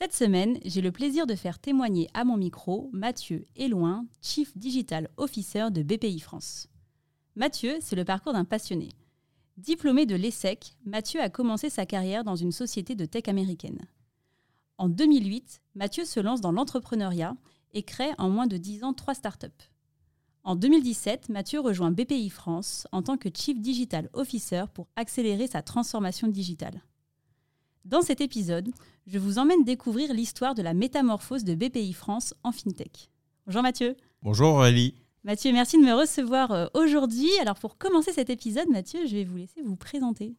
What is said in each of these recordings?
Cette semaine, j'ai le plaisir de faire témoigner à mon micro Mathieu Eloin, Chief Digital Officer de BPI France. Mathieu, c'est le parcours d'un passionné. Diplômé de l'ESSEC, Mathieu a commencé sa carrière dans une société de tech américaine. En 2008, Mathieu se lance dans l'entrepreneuriat et crée en moins de 10 ans trois startups. En 2017, Mathieu rejoint BPI France en tant que Chief Digital Officer pour accélérer sa transformation digitale. Dans cet épisode, je vous emmène découvrir l'histoire de la métamorphose de BPI France en FinTech. Bonjour Mathieu. Bonjour Aurélie. Mathieu, merci de me recevoir euh, aujourd'hui. Alors pour commencer cet épisode, Mathieu, je vais vous laisser vous présenter.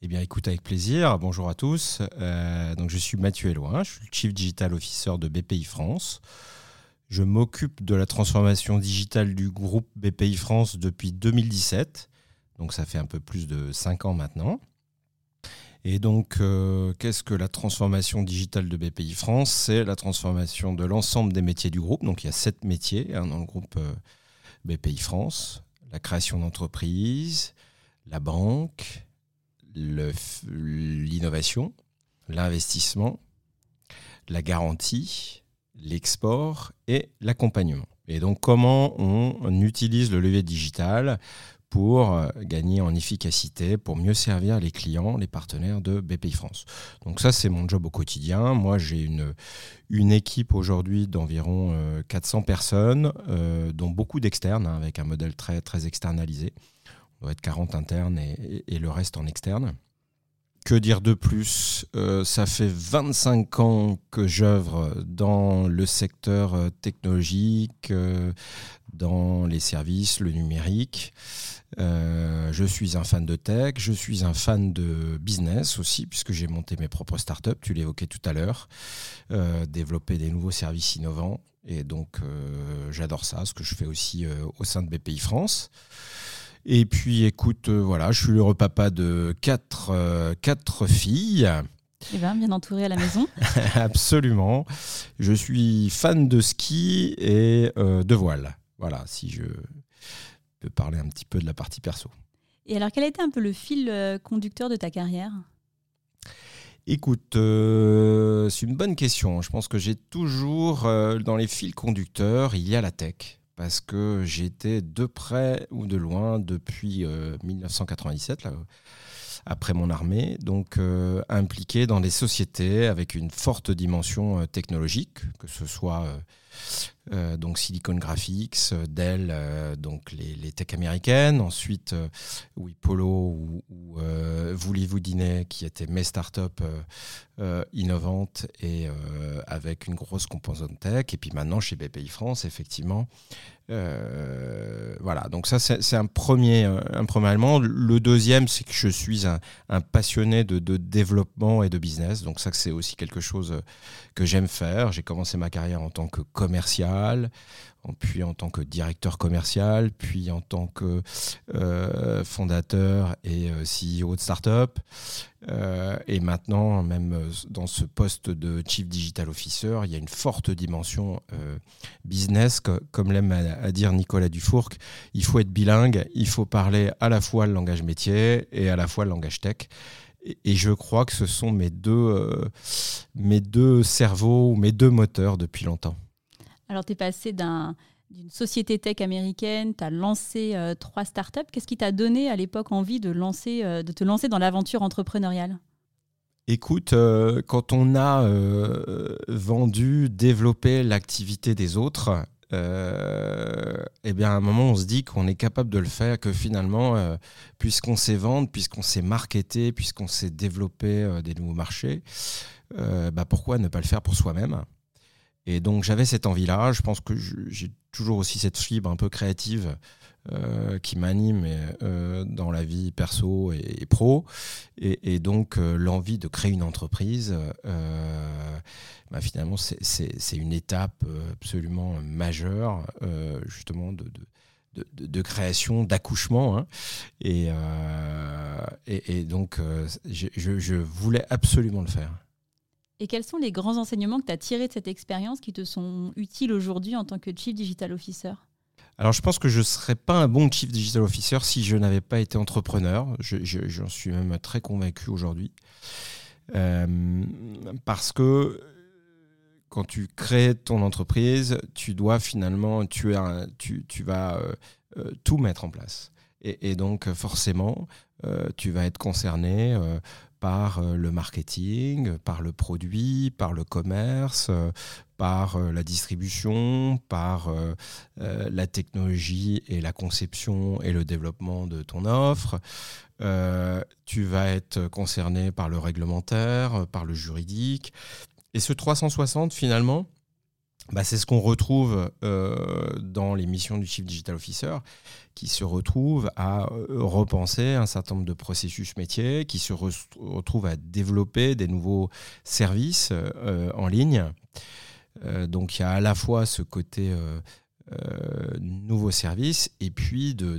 Eh bien, écoute, avec plaisir. Bonjour à tous. Euh, donc, je suis Mathieu Eloin, je suis le Chief Digital Officer de BPI France. Je m'occupe de la transformation digitale du groupe BPI France depuis 2017. Donc, ça fait un peu plus de 5 ans maintenant. Et donc, euh, qu'est-ce que la transformation digitale de BPI France? C'est la transformation de l'ensemble des métiers du groupe. Donc, il y a sept métiers hein, dans le groupe euh, BPI France. La création d'entreprise, la banque, l'innovation, l'investissement, la garantie, l'export et l'accompagnement. Et donc, comment on utilise le levier digital? Pour euh, gagner en efficacité, pour mieux servir les clients, les partenaires de BPI France. Donc ça, c'est mon job au quotidien. Moi, j'ai une, une équipe aujourd'hui d'environ 400 euh, personnes, euh, dont beaucoup d'externes, hein, avec un modèle très, très externalisé. On doit être 40 internes et, et, le reste en externe. Que dire de plus? Ça fait 25 ans que j'œuvre dans le secteur technologique, dans les services, le numérique. Euh, je suis un fan de tech, je suis un fan de business aussi, puisque j'ai monté mes propres startups, tu l'évoquais tout à l'heure, euh, développer des nouveaux services innovants. Et donc, euh, j'adore ça, ce que je fais aussi au sein de BPI France. Et puis, écoute, voilà, je suis le repapa de quatre, quatre filles. Eh bien, bien entouré à la maison. Absolument. Je suis fan de ski et de voile. Voilà, si je peux parler un petit peu de la partie perso. Et alors, quel a été un peu le fil euh, conducteur de ta carrière? Écoute, euh, c'est une bonne question. Je pense que j'ai toujours, euh, dans les fils conducteurs, il y a la tech. Parce que j'étais de près ou de loin depuis 1997, là, après mon armée, donc impliqué dans des sociétés avec une forte dimension technologique, que ce soit donc Silicon Graphics, euh, Dell, euh, donc les, les tech américaines, ensuite Wipolo ou, ou Voulez-vous dîner, qui étaient mes startups innovantes et avec une grosse composante tech, et puis maintenant chez BPI France, effectivement. Voilà, donc ça c'est un premier, un premier élément. Le deuxième, c'est que je suis un, un passionné de, de, développement et de business, donc ça c'est aussi quelque chose que j'aime faire. J'ai commencé ma carrière en tant que commercial, puis en tant que directeur commercial, puis en tant que euh, fondateur et euh, CEO de start-up. Euh, et maintenant, même dans ce poste de Chief Digital Officer, il y a une forte dimension business, comme l'aime à, dire Nicolas Dufourc. Il faut être bilingue, il faut parler à la fois le langage métier et à la fois le langage tech. Et, je crois que ce sont mes deux, mes deux cerveaux mes deux moteurs depuis longtemps. Alors, tu es passé d'une société tech américaine, tu as lancé euh, trois startups. Qu'est-ce qui t'a donné à l'époque envie de, euh, te lancer dans l'aventure entrepreneuriale? Écoute, euh, quand on a vendu, développé l'activité des autres, eh bien à un moment on se dit qu'on est capable de le faire, que finalement, puisqu'on sait vendre, puisqu'on sait marketer, puisqu'on sait développer des nouveaux marchés, bah, pourquoi ne pas le faire pour soi-même? Et donc j'avais cette envie-là. Je pense que j'ai toujours aussi cette fibre un peu créative euh, qui m'anime euh, dans la vie perso et, pro. Et, donc euh, l'envie de créer une entreprise, bah, finalement c'est une étape absolument majeure justement de, création, d'accouchement. Hein. Et, donc, je, voulais absolument le faire. Et quels sont les grands enseignements que tu as tirés de cette expérience qui te sont utiles aujourd'hui en tant que Chief Digital Officer? Alors, je pense que je ne serais pas un bon Chief Digital Officer si je n'avais pas été entrepreneur. J'en suis même très convaincu aujourd'hui. Euh, parce que quand tu crées ton entreprise, tu dois finalement, tu, tu, tu vas euh, euh, tout mettre en place. Et, donc, forcément, tu vas être concerné par euh, le marketing, par le produit, par le commerce, euh, par euh, la distribution, par la technologie et la conception et le développement de ton offre. tu vas être concerné par le réglementaire, par le juridique. Et ce 360, finalement, bah, c'est ce qu'on retrouve dans les missions du Chief Digital Officer qui se retrouvent à euh, repenser un certain nombre de processus métiers, qui se retrouvent à développer des nouveaux services euh, en ligne. Euh, donc il y a à la fois ce côté nouveaux services et puis de,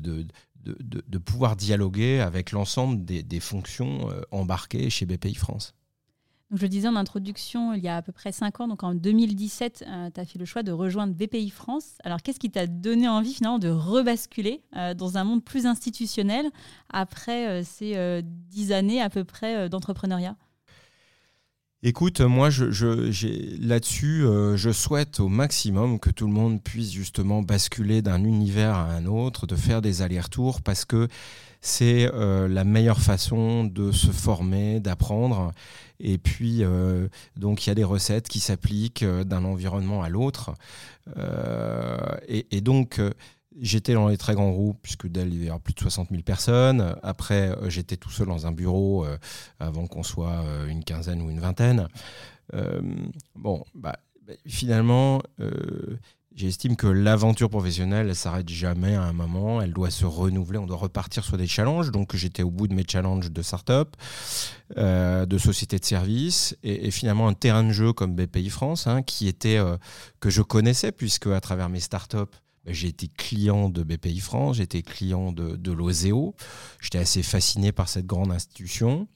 pouvoir dialoguer avec l'ensemble des, fonctions embarquées chez BPI France je le disais en introduction, il y a à peu près 5 ans, donc en 2017, tu as fait le choix de rejoindre BPI France. Alors, qu'est-ce qui t'a donné envie finalement de rebasculer euh, dans un monde plus institutionnel après euh, ces euh, dix années à peu près d'entrepreneuriat? Écoute, moi, je, là-dessus, je souhaite au maximum que tout le monde puisse justement basculer d'un univers à un autre, de faire des allers-retours, parce que c'est la meilleure façon de se former, d'apprendre. Et puis, euh, donc, il y a des recettes qui s'appliquent euh, d'un environnement à l'autre. Euh, et, donc, J'étais dans les très grands groupes, puisque Dell, il y avait plus de 60 000 personnes. Après, j'étais tout seul dans un bureau avant qu'on soit une quinzaine ou une vingtaine. bon, bah, bah finalement, J'estime que l'aventure professionnelle, elle s'arrête jamais à un moment, elle doit se renouveler, on doit repartir sur des challenges. Donc j'étais au bout de mes challenges de start-up, euh, de société de services, et, finalement un terrain de jeu comme BPI France, hein, qui était euh, que je connaissais puisque à travers mes start-up, ben, j'ai été client de BPI France, j'étais client de, de l'OSEO, j'étais assez fasciné par cette grande institution.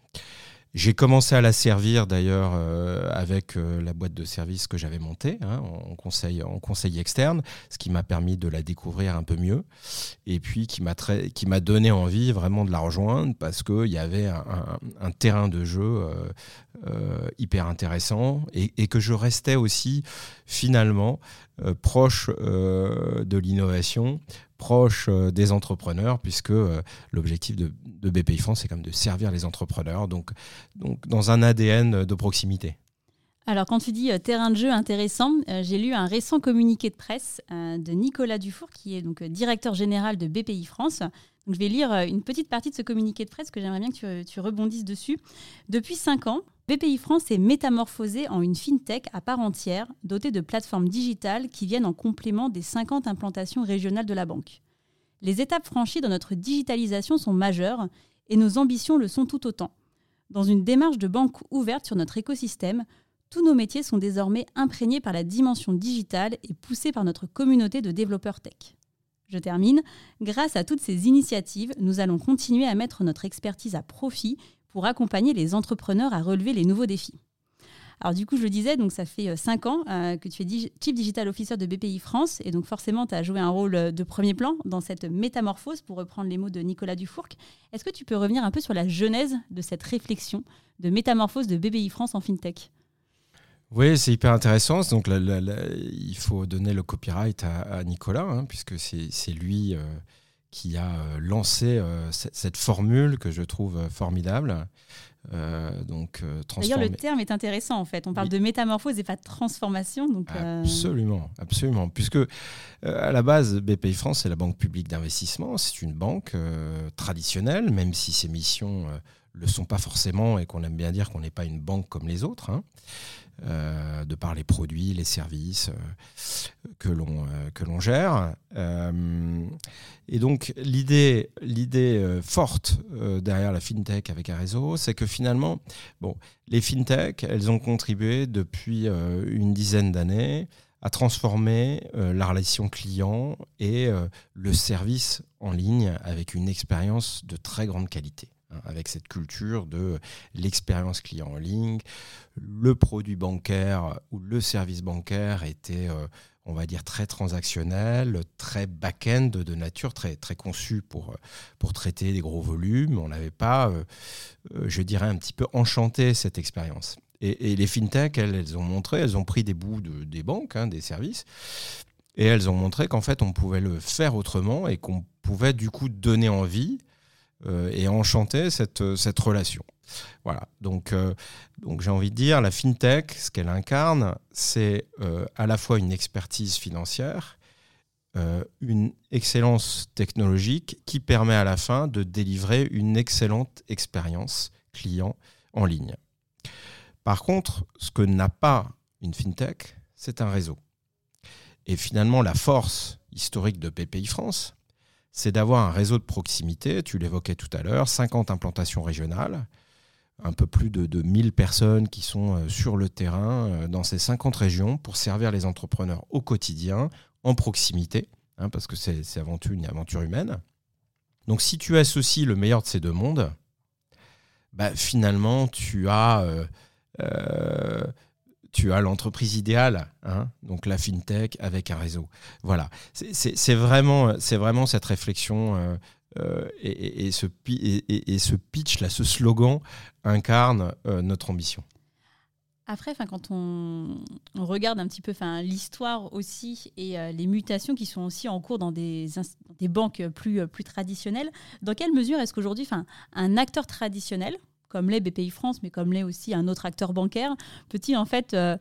J'ai commencé à la servir d'ailleurs euh, avec euh, la boîte de service que j'avais montée hein, en, conseil, en conseil externe, ce qui m'a permis de la découvrir un peu mieux et puis qui m'a, qui m'a donné envie vraiment de la rejoindre parce qu'il y avait un, terrain de jeu euh, hyper intéressant et, que je restais aussi finalement proche de l'innovation, proche euh, des entrepreneurs, puisque euh, l'objectif de, BPI France, c'est quand même de servir les entrepreneurs, donc, dans un ADN de proximité. Alors, quand tu dis euh, terrain de jeu intéressant, j'ai lu un récent communiqué de presse de Nicolas Dufour, qui est donc directeur général de BPI France. Donc, je vais lire une petite partie de ce communiqué de presse que j'aimerais bien que tu, tu rebondisses dessus. Depuis cinq ans, BPI France est métamorphosé en une fintech à part entière, dotée de plateformes digitales qui viennent en complément des 50 implantations régionales de la banque. Les étapes franchies dans notre digitalisation sont majeures et nos ambitions le sont tout autant. Dans une démarche de banque ouverte sur notre écosystème, tous nos métiers sont désormais imprégnés par la dimension digitale et poussés par notre communauté de développeurs tech. Je termine. Grâce à toutes ces initiatives, nous allons continuer à mettre notre expertise à profit pour accompagner les entrepreneurs à relever les nouveaux défis. Alors du coup, je le disais, donc ça fait 5 euh, ans euh, que tu es Chief Digital Officer de BPI France, et donc forcément, tu as joué un rôle euh, de premier plan dans cette métamorphose, pour reprendre les mots de Nicolas Dufourc. Est-ce que tu peux revenir un peu sur la genèse de cette réflexion de métamorphose de BPI France en FinTech? Oui, c'est hyper intéressant. Donc, il faut donner le copyright à, Nicolas, hein, puisque c'est lui qui a euh, lancé euh, cette, formule que je trouve euh, formidable. donc, D'ailleurs, le terme est intéressant en fait. On parle de métamorphose et pas de transformation. Donc, absolument, absolument. Puisque à la base, BPI France, c'est la banque publique d'investissement. C'est une banque traditionnelle, même si ses missions le sont pas forcément et qu'on aime bien dire qu'on n'est pas une banque comme les autres. Hein. Euh, de par les produits, les services euh, que l'on euh, que l'on gère. et donc l'idée l'idée forte derrière la fintech avec un réseau, c'est que finalement, bon, les fintech, elles ont contribué depuis une dizaine d'années à transformer la relation client et le service en ligne avec une expérience de très grande qualité. Hein, avec cette culture de l'expérience client en ligne. Le produit bancaire ou le service bancaire était, euh, on va dire, très transactionnel, très back-end de nature, très, très conçu pour, pour traiter des gros volumes. On n'avait pas, euh, euh, je dirais, un petit peu enchanté cette expérience. Et, les fintech, elles, ont montré, elles ont pris des bouts de, des banques, hein, des services, et elles ont montré qu'en fait, on pouvait le faire autrement et qu'on pouvait du coup donner envie euh, et enchanter cette, euh, cette relation. Voilà, donc, euh, donc j'ai envie de dire, la FinTech, ce qu'elle incarne, c'est à la fois une expertise financière, une excellence technologique qui permet à la fin de délivrer une excellente expérience client en ligne. Par contre, ce que n'a pas une FinTech, c'est un réseau. Et finalement, la force historique de PPI France, c'est d'avoir un réseau de proximité, tu l'évoquais tout à l'heure, 50 implantations régionales, un peu plus de, 1000 personnes qui sont euh, sur le terrain euh, dans ces 50 régions pour servir les entrepreneurs au quotidien, en proximité, hein, parce que c'est avant tout une aventure humaine. Donc si tu associes le meilleur de ces deux mondes, bah, finalement tu as... Euh, tu as l'entreprise idéale, hein, donc la fintech avec un réseau. Voilà, c'est vraiment, vraiment cette réflexion euh, euh, et, ce, pitch, là, ce slogan incarne euh, notre ambition. Après, quand on, regarde un petit peu l'histoire aussi et les mutations qui sont aussi en cours dans des, des banques plus, plus traditionnelles, dans quelle mesure est-ce qu'aujourd'hui un acteur traditionnel, comme l'est BPI France, mais comme l'est aussi un autre acteur bancaire, peut-il en fait euh,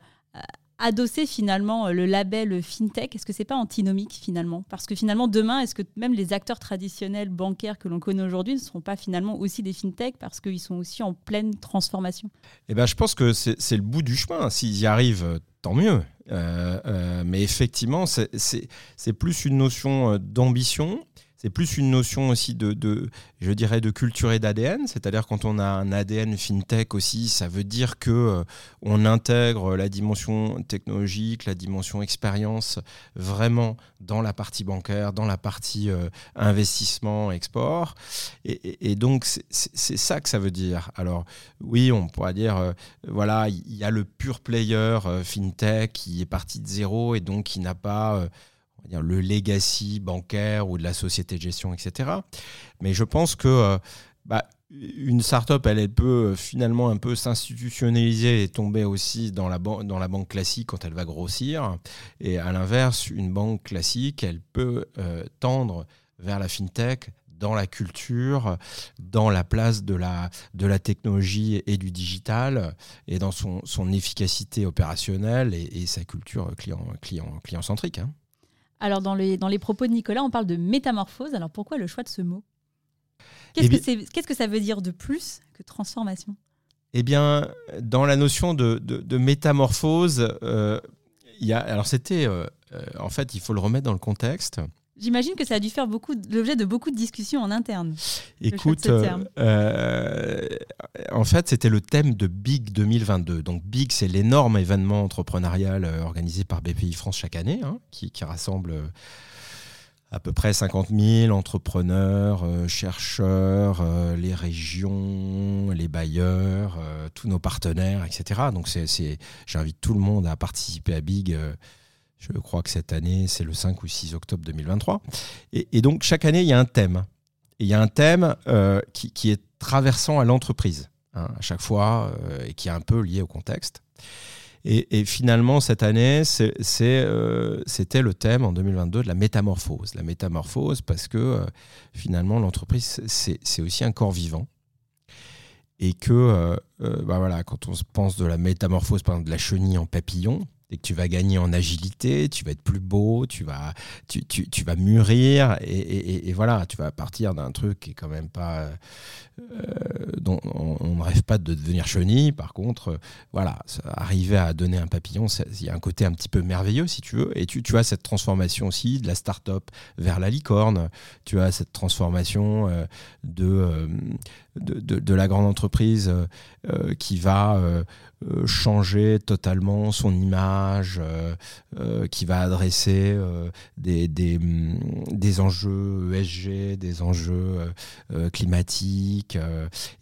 adosser finalement le label FinTech? Est-ce que c'est pas antinomique finalement? Parce que finalement, demain, est-ce que même les acteurs traditionnels bancaires que l'on connaît aujourd'hui ne seront pas finalement aussi des FinTech parce qu'ils sont aussi en pleine transformation? Eh ben, Je pense que c'est le bout du chemin. S'ils y arrivent, tant mieux. Euh, euh, mais effectivement, c'est plus une notion d'ambition c'est plus une notion aussi de, je dirais, de culture et d'ADN. C'est-à-dire quand on a un ADN fintech aussi, ça veut dire que euh, on intègre la dimension technologique, la dimension expérience vraiment dans la partie bancaire, dans la partie euh, investissement, export. Et, donc c'est ça que ça veut dire. Alors oui, on pourrait dire, euh, voilà, il y a le pure player fintech qui est parti de zéro et donc qui n'a pas le legacy bancaire ou de la société de gestion, etc. Mais je pense que euh, bah, une startup, elle, peut euh, finalement un peu s'institutionnaliser et tomber aussi dans la, dans la banque classique quand elle va grossir. Et à l'inverse, une banque classique, elle peut euh, tendre vers la fintech dans la culture, dans la place de la, de la technologie et du digital, et dans son, son efficacité opérationnelle et, sa culture client, client, client centrique. Hein. Alors, dans les, dans les propos de Nicolas, on parle de métamorphose. Alors, pourquoi le choix de ce mot? Qu'est-ce eh que, que, ça veut dire de plus que transformation? Eh bien, dans la notion de, de, métamorphose, euh, il y a, alors c'était, euh, euh, en fait, il faut le remettre dans le contexte. J'imagine que ça a dû faire beaucoup, l'objet de beaucoup de discussions en interne. Écoute, euh, en fait, c'était le thème de Big 2022. Donc Big, c'est l'énorme événement entrepreneurial euh, organisé par BPI France chaque année, hein, qui, rassemble euh, à peu près 50 000 entrepreneurs, chercheurs, les régions, les bailleurs, tous nos partenaires, etc. Donc c'est, j'invite tout le monde à participer à Big. Je crois que cette année, c'est le 5 ou 6 octobre 2023. Et, donc, chaque année, il y a un thème. Et il y a un thème euh, qui, est traversant à l'entreprise, hein, à chaque fois, euh, et qui est un peu lié au contexte. Et, finalement, cette année, euh, c'était le thème en 2022 de la métamorphose. La métamorphose, parce que finalement, l'entreprise, c'est aussi un corps vivant. Et que, bah voilà, quand on se pense de la métamorphose, par exemple, de la chenille en papillon, dès que tu vas gagner en agilité, tu vas être plus beau, tu vas, mûrir, et, et, et, voilà, tu vas partir d'un truc qui est quand même pas, euh, dont on, ne rêve pas de devenir chenille. Par contre, euh, voilà, arriver à donner un papillon, il y a un côté un petit peu merveilleux si tu veux, et tu, tu as cette transformation aussi de la start-up vers la licorne, tu as cette transformation euh, de, de, la grande entreprise qui va euh, changer totalement son image, euh, euh, qui va adresser des, des, mm, des, enjeux ESG, des enjeux climatiques.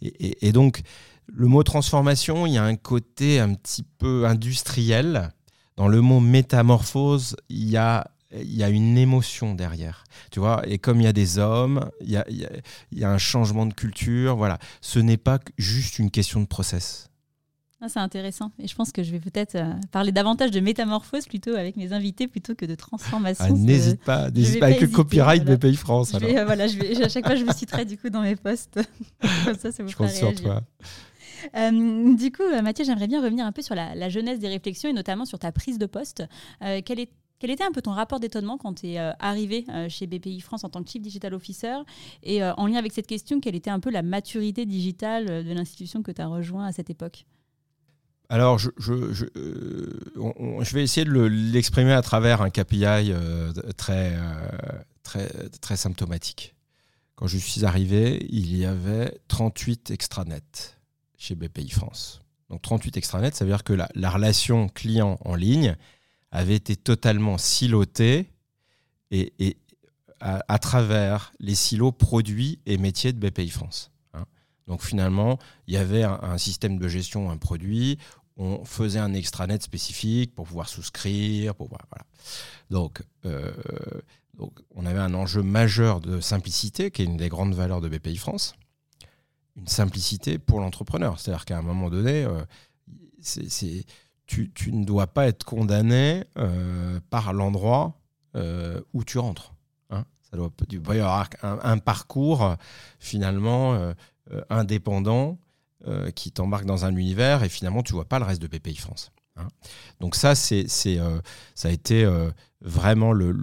Et, et, donc, le mot transformation, il y a un côté un petit peu industriel. Dans le mot métamorphose, il y a il y a une émotion derrière, tu vois. Et comme il y a des hommes, il y a, il y a un changement de culture. Voilà, ce n'est pas juste une question de process. Ah, c'est intéressant. Et je pense que je vais peut-être euh, parler davantage de métamorphose plutôt avec mes invités plutôt que de transformation. Ah, n'hésite pas, n'hésite pas avec le copyright BPI France. Je euh, voilà, je vais, à chaque fois, je me citerai du coup dans mes posts. Comme ça, ça vous je compte sur toi. Euh, du coup, Mathieu, j'aimerais bien revenir un peu sur la, jeunesse des réflexions et notamment sur ta prise de poste. est, quel était un peu ton rapport d'étonnement quand tu es arrivé chez BPI France en tant que Chief Digital Officer? Et en lien avec cette question, quelle était un peu la maturité digitale de l'institution que tu as rejoint à cette époque? Alors, je, je, euh, je, vais essayer de l'exprimer à travers un KPI euh, très, euh, très, très symptomatique. Quand je suis arrivé, il y avait 38 extranets chez BPI France. Donc 38 extranets, ça veut dire que la, relation client en ligne avait été totalement silotée et, et à, travers les silos produits et métiers de BPI France. Hein. Donc finalement, il y avait un, système de gestion, un produit, on faisait un extranet spécifique pour pouvoir souscrire. Pour, voilà. donc, euh, donc, on avait un enjeu majeur de simplicité, qui est une des grandes valeurs de BPI France. Une simplicité pour l'entrepreneur. C'est-à-dire qu'à un moment donné, euh, tu, ne dois pas être condamné euh, par l'endroit où tu rentres. Hein. Ça doit, il doit y avoir un parcours finalement indépendant euh, qui t'embarque dans un univers et finalement tu vois pas le reste de BPI France. Hein. Donc ça, c'est, euh, ça a été euh, vraiment le,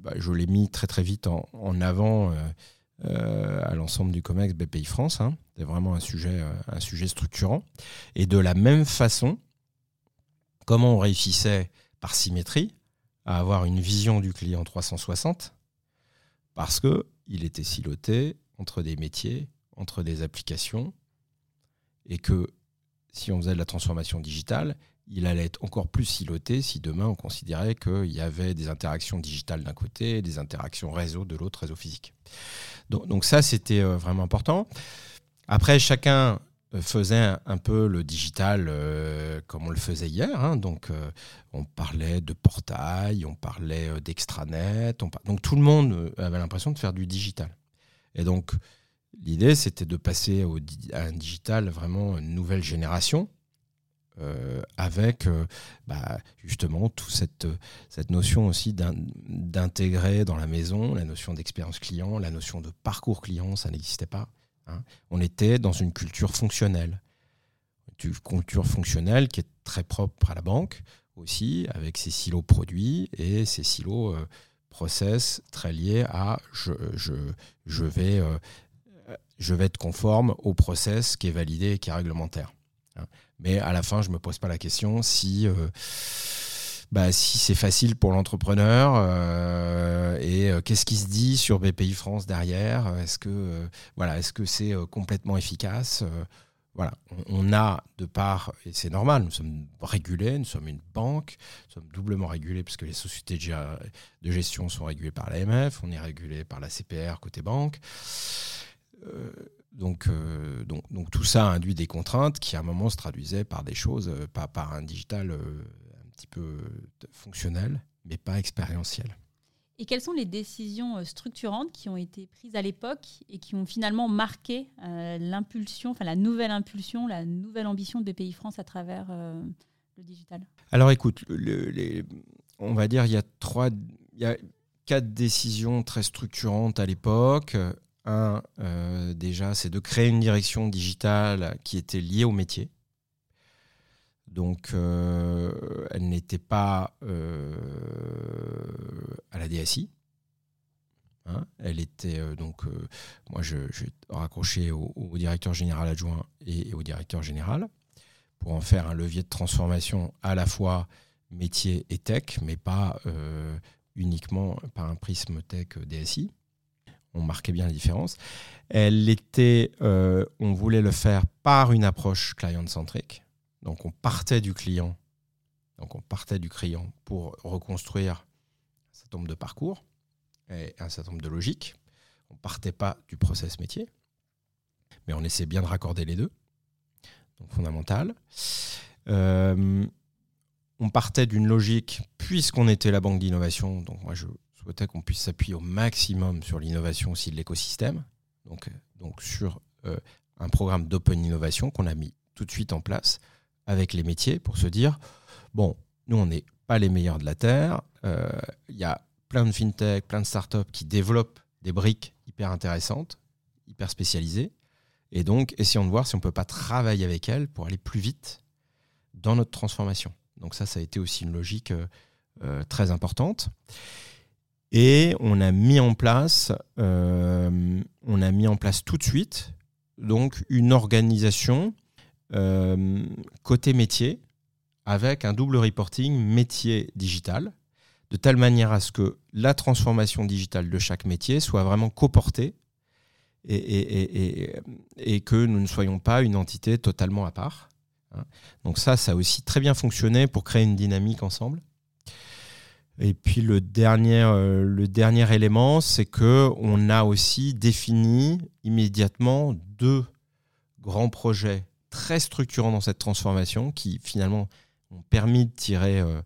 bah, je l'ai mis très très vite en, avant à l'ensemble du COMEX BPI France. Hein. C'est vraiment un sujet, un sujet structurant. Et de la même façon, comment on réussissait par symétrie à avoir une vision du client 360 parce que il était siloté entre des métiers, entre des applications, et que si on faisait de la transformation digitale, il allait être encore plus siloté si demain on considérait qu'il y avait des interactions digitales d'un côté des interactions réseau de l'autre, réseau physique. Donc, ça, c'était euh, vraiment important. Après, chacun euh, faisait un, peu le digital euh, comme on le faisait hier. Hein. Donc, on parlait de portail, on parlait d'extranet. Donc, tout le monde avait l'impression de faire du digital. Et donc, L'idée, c'était de passer au, à un digital vraiment une nouvelle génération, euh, avec euh, bah, justement toute cette, notion aussi d'intégrer dans la maison la notion d'expérience client, la notion de parcours client, ça n'existait pas. Hein. On était dans une culture fonctionnelle, une culture fonctionnelle qui est très propre à la banque aussi, avec ses silos produits et ses silos euh, process très liés à je, je vais je vais être conforme au process qui est validé et qui est réglementaire. Hein. Mais à la fin, je ne me pose pas la question si, euh, bah, si c'est facile pour l'entrepreneur euh, et euh, qu'est-ce qui se dit sur BPI France derrière? Est-ce que voilà, est-ce que c'est complètement efficace? Voilà, on, a de part, et c'est normal, nous sommes régulés, nous sommes une banque, nous sommes doublement régulés puisque les sociétés de gestion sont régulées par l'AMF, on est régulé par la CPR côté banque. Euh, donc, euh, donc, donc, tout ça induit des contraintes qui à un moment se traduisaient par des choses, euh, pas par un digital un petit peu fonctionnel, mais pas expérientiel. Et quelles sont les décisions structurantes qui ont été prises à l'époque et qui ont finalement marqué l'impulsion, enfin la nouvelle impulsion, la nouvelle ambition de BPI France à travers le digital? Alors écoute, les, on va dire il y a trois, il y a quatre décisions très structurantes à l'époque. Un, euh, déjà, c'est de créer une direction digitale qui était liée au métier. Donc, elle n'était pas à la DSI. Hein. elle était donc, moi, je, raccroché au, directeur général adjoint et, au directeur général pour en faire un levier de transformation à la fois métier et tech, mais pas uniquement par un prisme tech DSI. On marquait bien la différence. Elle était, on voulait le faire par une approche client-centrique. Donc on partait du client, donc on partait du client pour reconstruire un certain nombre de parcours et un certain nombre de logiques. On partait pas du process métier, mais on essaie bien de raccorder les deux. Donc fondamental. Euh, on partait d'une logique, puisqu'on était la banque d'innovation, donc moi je souhaitais qu'on puisse s'appuyer au maximum sur l'innovation aussi de l'écosystème, donc, donc sur euh, un programme d'open innovation qu'on a mis tout de suite en place avec les métiers pour se dire, bon, nous on n'est pas les meilleurs de la Terre, euh, il y a plein de fintech, plein de startups qui développent des briques hyper intéressantes, hyper spécialisées, et donc essayons de voir si on ne peut pas travailler avec elles pour aller plus vite dans notre transformation. Donc ça, ça a été aussi une logique euh, euh, très importante. Et on a mis en place, euh, on a mis en place tout de suite donc une organisation côté métier avec un double reporting métier digital, de telle manière à ce que la transformation digitale de chaque métier soit vraiment coportée et, et, que nous ne soyons pas une entité totalement à part. Hein. Donc ça, ça a aussi très bien fonctionné pour créer une dynamique ensemble. Et puis le dernier, euh, le dernier élément, c'est que on a aussi défini immédiatement deux grands projets très structurants dans cette transformation qui finalement ont permis de tirer, euh,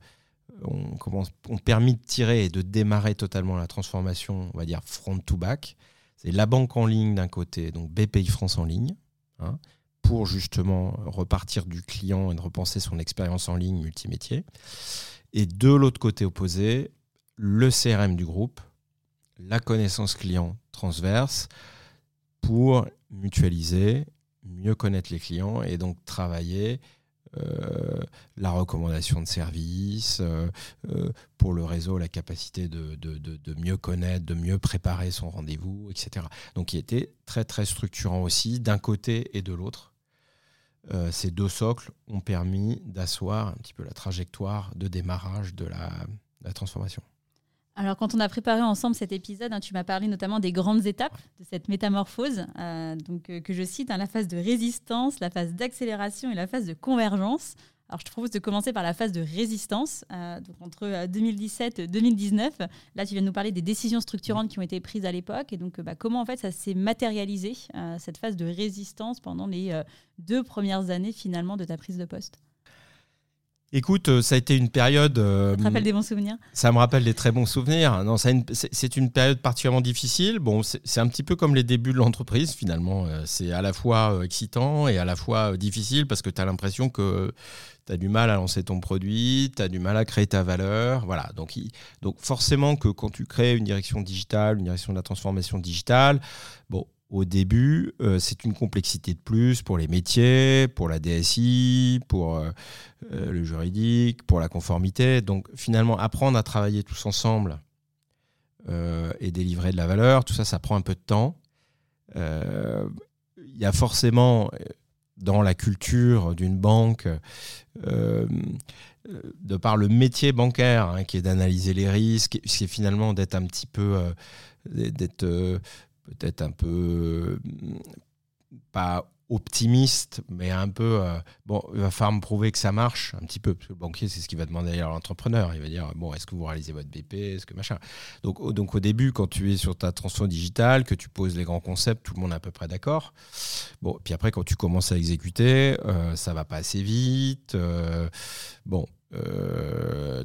ont permis de tirer et de démarrer totalement la transformation, on va dire front to back. C'est la banque en ligne d'un côté, donc BPI France en ligne, hein, pour justement repartir du client et de repenser son expérience en ligne multimétier. Et de l'autre côté opposé, le CRM du groupe, la connaissance client transverse pour mutualiser, mieux connaître les clients et donc travailler euh, la recommandation de services, euh, euh, pour le réseau, la capacité de, de, de, mieux connaître, de mieux préparer son rendez-vous, etc. Donc il était très très structurant aussi d'un côté et de l'autre. Euh, ces deux socles ont permis d'asseoir un petit peu la trajectoire de démarrage de la, transformation. Alors, quand on a préparé ensemble cet épisode, hein, tu m'as parlé notamment des grandes étapes de cette métamorphose, euh, donc, euh, que je cite, hein, la phase de résistance, la phase d'accélération et la phase de convergence. Alors, je te propose de commencer par la phase de résistance. Euh, donc entre 2017 euh, et 2019, là, tu viens de nous parler des décisions structurantes qui ont été prises à l'époque. Et donc, euh, bah, comment en fait ça s'est matérialisé, cette phase de résistance pendant les deux premières années finalement de ta prise de poste? Écoute, euh, ça a été une période. Euh, ça te rappelle des bons souvenirs? Ça me rappelle des très bons souvenirs. Non, c'est une période particulièrement difficile. Bon, c'est un petit peu comme les débuts de l'entreprise finalement. Euh, c'est à la fois excitant et à la fois difficile parce que tu as l'impression que tu as du mal à lancer ton produit, tu as du mal à créer ta valeur. Voilà. Donc, donc forcément que quand tu crées une direction digitale, une direction de la transformation digitale, bon, au début, euh, c'est une complexité de plus pour les métiers, pour la DSI, pour euh, euh, le juridique, pour la conformité. Donc finalement, apprendre à travailler tous ensemble et délivrer de la valeur, tout ça, ça prend un peu de temps. Il y a forcément dans la culture d'une banque, de par le métier bancaire, hein, qui est d'analyser les risques, c'est finalement d'être un petit peu d'être peut-être un peu pas optimiste, mais un peu euh, bon, il va falloir me prouver que ça marche un petit peu, parce que le banquier, c'est ce qu'il va demander à l'entrepreneur. Il va dire bon, est-ce que vous réalisez votre BP, est-ce que machin. Donc, au, donc au début, quand tu es sur ta transformation digitale, que tu poses les grands concepts, tout le monde est à peu près d'accord. Bon, puis après, quand tu commences à exécuter, euh, ça va pas assez vite. Euh, bon.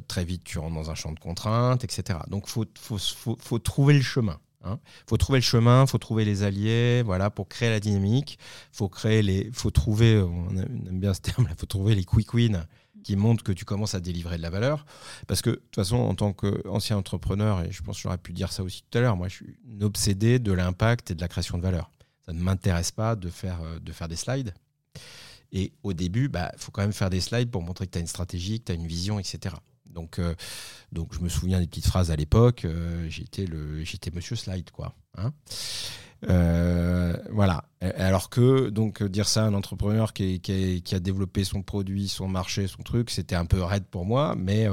très vite, tu rentres dans un champ de contraintes, etc. Donc, il faut, faut, faut trouver le chemin. Il hein. faut trouver le chemin, il faut trouver les alliés, voilà, pour créer la dynamique. Faut créer les, faut trouver, on aime bien ce terme, il faut trouver les quick wins qui montrent que tu commences à délivrer de la valeur. Parce que de toute façon, en tant qu'ancien entrepreneur, et je pense que j'aurais pu dire ça aussi tout à l'heure, moi je suis obsédé de l'impact et de la création de valeur. Ça ne m'intéresse pas de faire, euh, de faire des slides. Et au début, il bah, faut quand même faire des slides pour montrer que tu as une stratégie, que tu as une vision, etc. Donc, euh, donc je me souviens des petites phrases à l'époque. Euh, j'étais le, j'étais Monsieur Slide, quoi. Hein. Euh, voilà. Alors que donc dire ça à un entrepreneur qui, a développé son produit, son marché, son truc, c'était un peu raide pour moi, mais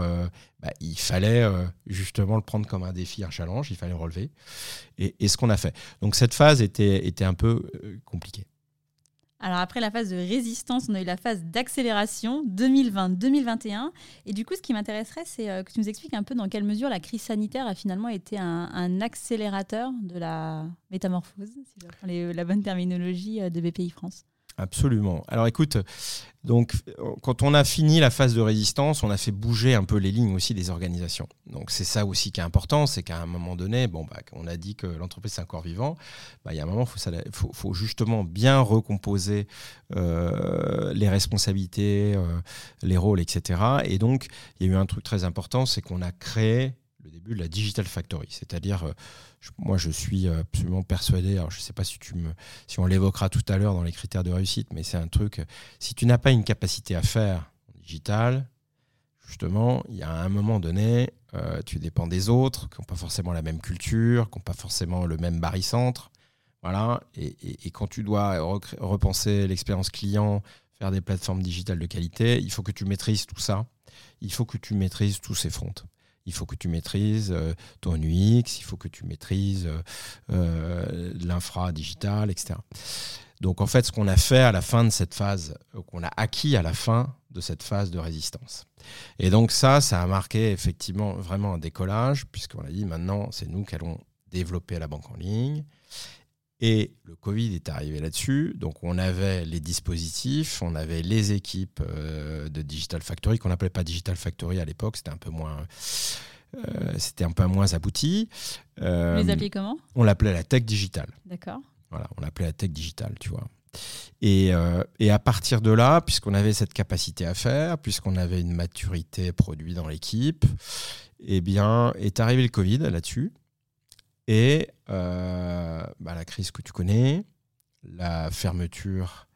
bah, il fallait justement le prendre comme un défi, un challenge. Il fallait relever. Et, et ce qu'on a fait. Donc cette phase était, était un peu compliquée. Alors après la phase de résistance, on a eu la phase d'accélération 2020-2021. Et du coup, ce qui m'intéresserait, c'est euh, que tu nous expliques un peu dans quelle mesure la crise sanitaire a finalement été un, accélérateur de la métamorphose, si je reprends la bonne terminologie euh, de BPI France. Absolument. Alors écoute, donc quand on a fini la phase de résistance, on a fait bouger un peu les lignes aussi des organisations. Donc c'est ça aussi qui est important, c'est qu'à un moment donné, bon bah, on a dit que l'entreprise c'est un corps vivant, bah, il y a un moment il faut, justement bien recomposer euh, les responsabilités, euh, les rôles, etc. Et donc il y a eu un truc très important, c'est qu'on a créé le début de la Digital Factory, c'est-à-dire euh, moi, je suis absolument persuadé. Alors, je ne sais pas si, tu me, si on l'évoquera tout à l'heure dans les critères de réussite, mais c'est un truc. Si tu n'as pas une capacité à faire en digital, justement, il y a un moment donné, euh, tu dépends des autres qui n'ont pas forcément la même culture, qui n'ont pas forcément le même barycentre. Voilà. Et, et, quand tu dois repenser l'expérience client, faire des plateformes digitales de qualité, il faut que tu maîtrises tout ça. Il faut que tu maîtrises tous ces fronts il faut que tu maîtrises euh, ton UX, il faut que tu maîtrises euh, euh, l'infra digital, etc. Donc en fait, ce qu'on a fait à la fin de cette phase, qu'on a acquis à la fin de cette phase de résistance. Et donc ça, ça a marqué effectivement vraiment un décollage, puisqu'on a dit maintenant, c'est nous qui allons développer la banque en ligne. Et le Covid est arrivé là-dessus. Donc, on avait les dispositifs, on avait les équipes euh, de Digital Factory, qu'on n'appelait pas Digital Factory à l'époque, c'était un peu moins. Euh, c'était un peu moins abouti. Euh, Vous les appelez comment? On l'appelait la tech digitale. D'accord. Voilà, on l'appelait la tech digitale, tu vois. Et, et, à partir de là, puisqu'on avait cette capacité à faire, puisqu'on avait une maturité produit dans l'équipe, eh bien, est arrivé le Covid là-dessus. Et euh, bah, la crise que tu connais, la fermeture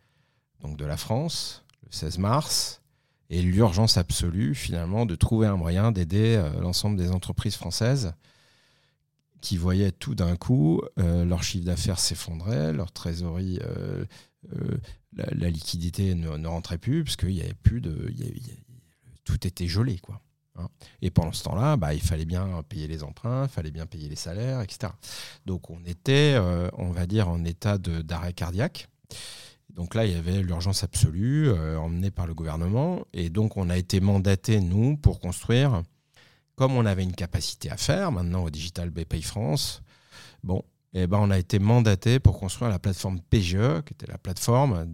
donc, de la France le 16 mars, et l'urgence absolue finalement de trouver un moyen d'aider euh, l'ensemble des entreprises françaises qui voyaient tout d'un coup euh, leur chiffre d'affaires s'effondrer, leur trésorerie, la, liquidité ne, rentrait plus, parce qu'il y avait plus de... tout était gelé, quoi. Hein. Et pendant ce temps-là, bah, il fallait bien payer les emprunts, il fallait bien payer les salaires, etc. Donc on était, euh, on va dire, en état d'arrêt cardiaque. Donc là, il y avait l'urgence absolue euh, emmenée par le gouvernement. Et donc on a été mandaté, nous, pour construire, comme on avait une capacité à faire maintenant au Digital BPI France, bon, et eh ben, on a été mandaté pour construire la plateforme PGE, qui était la plateforme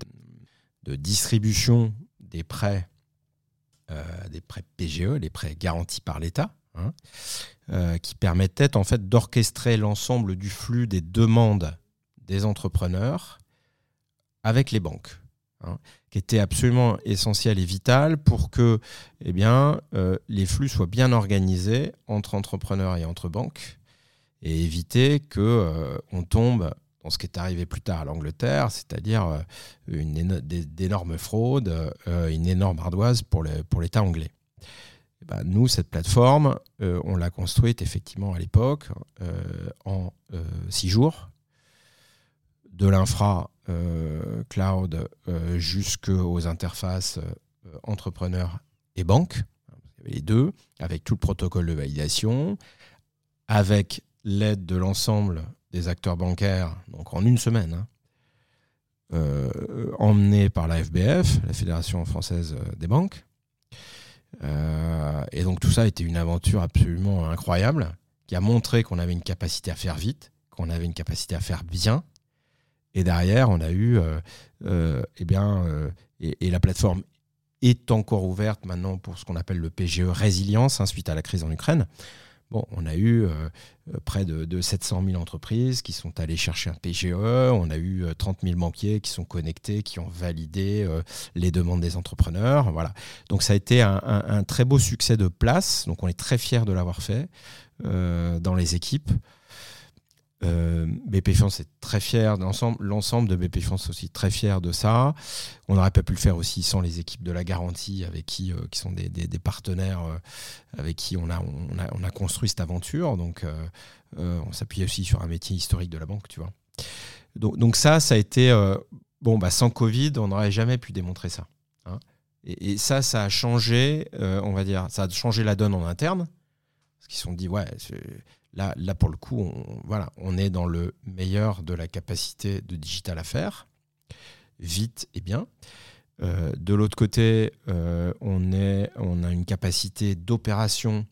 de distribution des prêts des prêts PGE, les prêts garantis par l'État, hein, euh, qui permettaient en fait d'orchestrer l'ensemble du flux des demandes des entrepreneurs avec les banques. Hein, qui était absolument essentiel et vital pour que eh euh, les flux soient bien organisés entre entrepreneurs et entre banques et éviter qu'on on tombe ce qui est arrivé plus tard à l'Angleterre, c'est-à-dire euh, d'énormes fraudes, euh, une énorme ardoise pour l'État anglais. Eh ben, nous, cette plateforme, euh, on l'a construite effectivement à l'époque en six jours, de l'infra cloud jusqu'aux interfaces entrepreneurs et banques, les deux, avec tout le protocole de validation, avec l'aide de l'ensemble des acteurs bancaires, donc en une semaine, hein, euh, emmenés par la FBF, la Fédération française euh, des banques. Euh, et donc tout ça a été une aventure absolument incroyable, qui a montré qu'on avait une capacité à faire vite, qu'on avait une capacité à faire bien. Et derrière, on a eu, eh bien, et, la plateforme est encore ouverte maintenant pour ce qu'on appelle le PGE résilience hein, suite à la crise en Ukraine. On a eu euh, près de, 700 000 entreprises qui sont allées chercher un PGE, on a eu 30 euh, 000 banquiers qui sont connectés, qui ont validé euh, les demandes des entrepreneurs. Voilà. Donc ça a été un, très beau succès de place, donc on est très fiers de l'avoir fait dans les équipes. Euh, est très fier, l'ensemble de BP France est aussi très fier de ça. On n'aurait pas pu le faire aussi sans les équipes de la garantie, avec qui, euh, qui sont des, partenaires euh, avec qui on a, on, a, on a, construit cette aventure. Donc, on s'appuie aussi sur un métier historique de la banque, tu vois. Donc, ça, ça a été bon. Bah, sans Covid, on n'aurait jamais pu démontrer ça. Hein. Et, et, ça, ça a changé, on va dire, ça a changé la donne en interne. Parce qu'ils se sont dit, ouais, Là, là pour le coup, on, voilà, on est dans le meilleur de la capacité de digital à faire, vite et bien. Euh, de l'autre côté, euh, on, a une capacité d'opération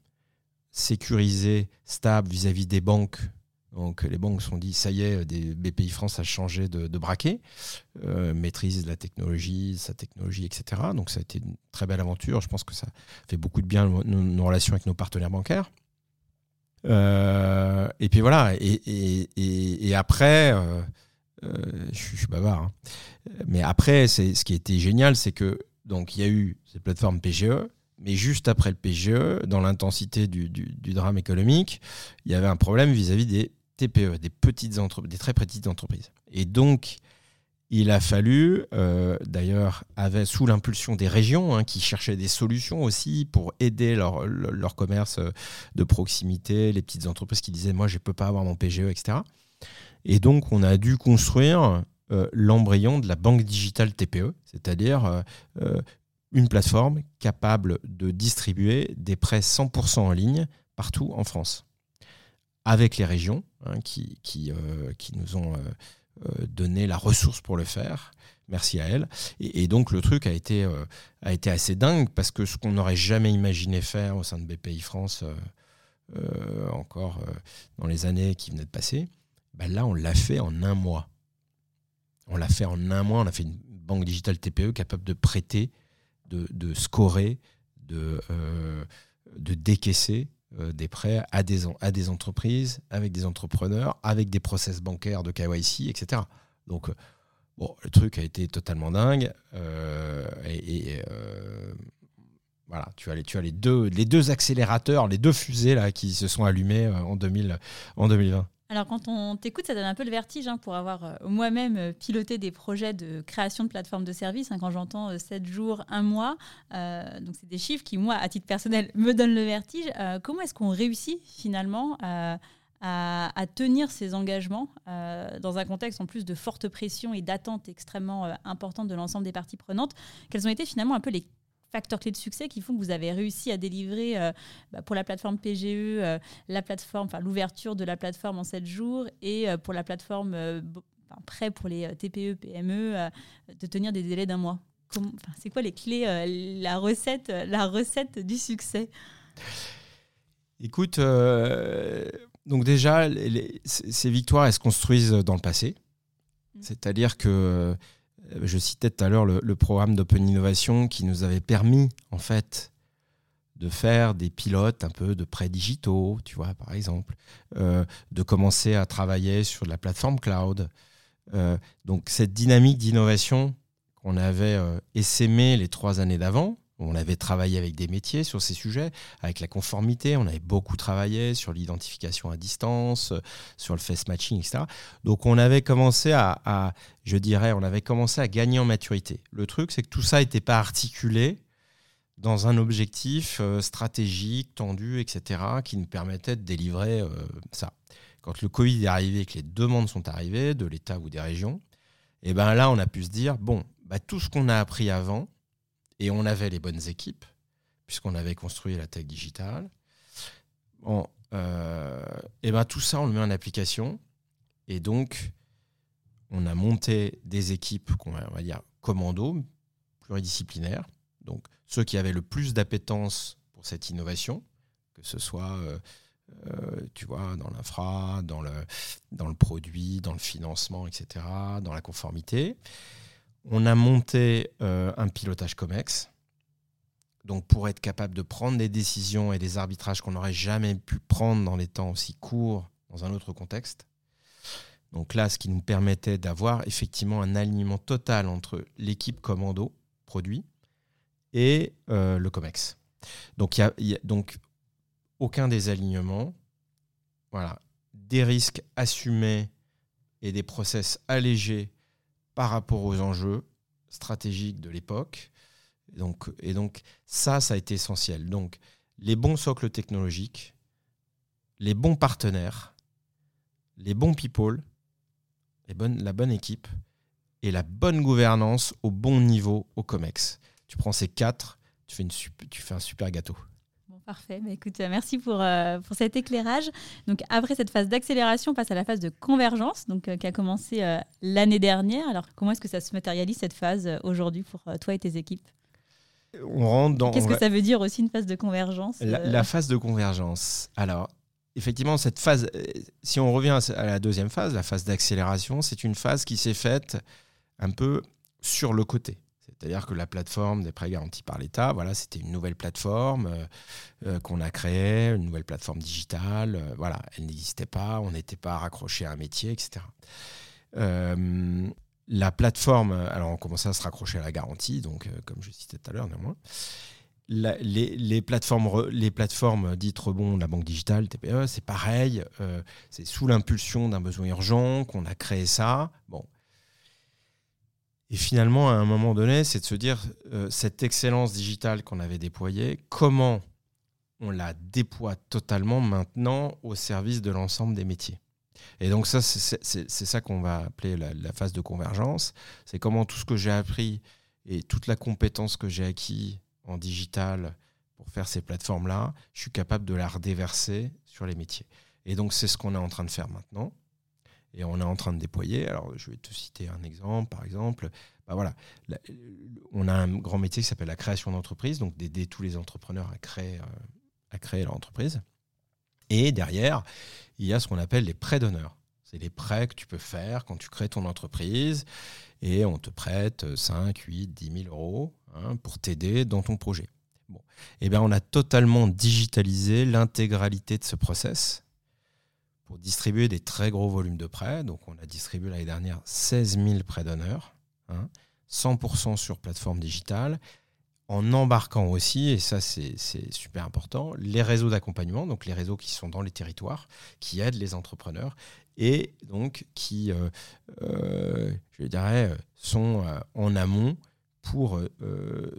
sécurisée, stable vis-à-vis des banques. Donc les banques se sont dit, ça y est, des BPI France a changé de, braquet, euh, maîtrise la technologie, sa technologie, etc. Donc ça a été une très belle aventure. Je pense que ça fait beaucoup de bien nos relations avec nos partenaires bancaires. Euh, et puis voilà. Et, après, euh, euh, je, suis bavard. Hein. Mais après, ce qui était génial, c'est que donc il y a eu cette plateforme PGE, mais juste après le PGE, dans l'intensité du, drame économique, il y avait un problème vis-à-vis des TPE, des petites des très petites entreprises. Et donc il a fallu, euh, d'ailleurs, sous l'impulsion des régions hein, qui cherchaient des solutions aussi pour aider leur, commerce euh, de proximité, les petites entreprises qui disaient moi je ne peux pas avoir mon PGE, etc. Et donc on a dû construire euh, l'embryon de la banque digitale TPE, c'est-à-dire une plateforme capable de distribuer des prêts 100% en ligne partout en France, avec les régions hein, qui, qui, qui, nous ont euh, donner la ressource pour le faire. Merci à elle. Et, donc le truc a été, euh, a été assez dingue parce que ce qu'on n'aurait jamais imaginé faire au sein de BPI France, euh, encore dans les années qui venaient de passer, bah là on l'a fait en un mois. On l'a fait en un mois. On a fait une banque digitale TPE capable de prêter, de, scorer, de, de décaisser des prêts à des, à des entreprises, avec des entrepreneurs, avec des process bancaires de KYC, etc. Donc, euh, bon, le truc a été totalement dingue. Euh, et, voilà, tu as, les, tu as les, deux, les deux accélérateurs, les deux fusées là, qui se sont allumées en, 2000, en 2020. Alors quand on t'écoute, ça donne un peu le vertige hein, pour avoir euh, moi-même euh, piloté des projets de création de plateformes de services. Hein, quand j'entends 7 euh, jours, 1 mois, donc c'est des chiffres qui, moi, à titre personnel, me donnent le vertige. comment est-ce qu'on réussit finalement à, tenir ces engagements dans un contexte en plus de forte pression et d'attente extrêmement importante de l'ensemble des parties prenantes? Quels ont été finalement un peu les facteurs clés de succès qui font que vous avez réussi à délivrer euh, bah, pour la plateforme PGE euh, la plateforme, enfin l'ouverture de la plateforme en 7 jours et euh, pour la plateforme prêt pour les TPE, PME de tenir des délais d'un mois. C'est quoi les clés, la recette, la recette du succès? Écoute, donc déjà, ces victoires, elles se construisent dans le passé. Mmh. C'est-à-dire que je citais tout à l'heure le, programme d'Open Innovation qui nous avait permis, en fait, de faire des pilotes un peu de prêts digitaux, tu vois, par exemple, euh, de commencer à travailler sur la plateforme cloud. Euh, donc, cette dynamique d'innovation qu'on avait essaimée les trois années d'avant, on avait travaillé avec des métiers sur ces sujets, avec la conformité, on avait beaucoup travaillé sur l'identification à distance, sur le face matching, etc. Donc on avait commencé à, je dirais, on avait commencé à gagner en maturité. Le truc, c'est que tout ça n'était pas articulé dans un objectif euh, stratégique, tendu, etc., qui nous permettait de délivrer euh, ça. Quand le Covid est arrivé et que les demandes sont arrivées de l'État ou des régions, et eh ben là, on a pu se dire, bon, bah, tout ce qu'on a appris avant, et on avait les bonnes équipes, puisqu'on avait construit la tech digitale. Euh, et ben tout ça, on le met en application. Et donc, on a monté des équipes, on va dire, commando, pluridisciplinaires. Donc, ceux qui avaient le plus d'appétence pour cette innovation, que ce soit, euh, euh, tu vois, dans l'infra, dans le, dans le produit, dans le financement, etc., dans la conformité. On a monté euh, un pilotage COMEX, donc pour être capable de prendre des décisions et des arbitrages qu'on n'aurait jamais pu prendre dans les temps aussi courts, dans un autre contexte. Donc là, ce qui nous permettait d'avoir effectivement un alignement total entre l'équipe commando, produit, et euh, le COMEX. Donc, il y, a, donc aucun des alignements. Voilà. des risques assumés et des process allégés par rapport aux enjeux stratégiques de l'époque. Donc, et donc ça, ça a été essentiel. Donc les bons socles technologiques, les bons partenaires, les bons people, la bonne équipe et la bonne gouvernance au bon niveau au COMEX. Tu prends ces quatre, tu fais un super gâteau. Parfait. Bah, écoute, euh, merci pour, euh, pour cet éclairage. Donc, après cette phase d'accélération, on passe à la phase de convergence, donc, euh, qui a commencé l'année dernière. Alors, comment est-ce que ça se matérialise cette phase aujourd'hui pour toi et tes équipes? On rentre dans. Qu'est-ce que ça veut dire aussi une phase de convergence la, phase de convergence. Alors, effectivement, cette phase, si on revient à la deuxième phase, la phase d'accélération, c'est une phase qui s'est faite un peu sur le côté. C'est-à-dire que la plateforme des prêts garantis par l'État, voilà, c'était une nouvelle plateforme euh, euh, qu'on a créée, une nouvelle plateforme digitale. Euh, voilà, elle n'existait pas, on n'était pas raccroché à un métier, etc. la plateforme, alors on commençait à se raccrocher à la garantie, donc comme je citais tout à l'heure néanmoins. les, plateformes, les dites rebond, la banque digitale, TPE, c'est pareil. c'est sous l'impulsion d'un besoin urgent qu'on a créé ça. Bon, et finalement, à un moment donné, c'est de se dire, euh, cette excellence digitale qu'on avait déployée, comment on la déploie totalement maintenant au service de l'ensemble des métiers? Et donc ça, c'est ça qu'on va appeler la, phase de convergence. C'est comment tout ce que j'ai appris et toute la compétence que j'ai acquis en digital pour faire ces plateformes-là, je suis capable de la redéverser sur les métiers. Et donc c'est ce qu'on est en train de faire maintenant et on est en train de déployer. Alors, je vais te citer un exemple, par exemple. Bah voilà, on a un grand métier qui s'appelle la création d'entreprise, donc d'aider tous les entrepreneurs à créer, euh, à créer leur entreprise. Et derrière, il y a ce qu'on appelle les prêts d'honneur. C'est les prêts que tu peux faire quand tu crées ton entreprise et on te prête 5, 8, 10 000 euros hein, pour t'aider dans ton projet. Bon. Eh bien, on a totalement digitalisé l'intégralité de ce process pour distribuer des très gros volumes de prêts. Donc, on a distribué l'année dernière 16 000 prêts d'honneur, 100% sur plateforme digitale, en embarquant aussi, et ça c'est super important, les réseaux d'accompagnement, donc les réseaux qui sont dans les territoires, qui aident les entrepreneurs et donc qui, euh, euh, je dirais, sont euh, en amont pour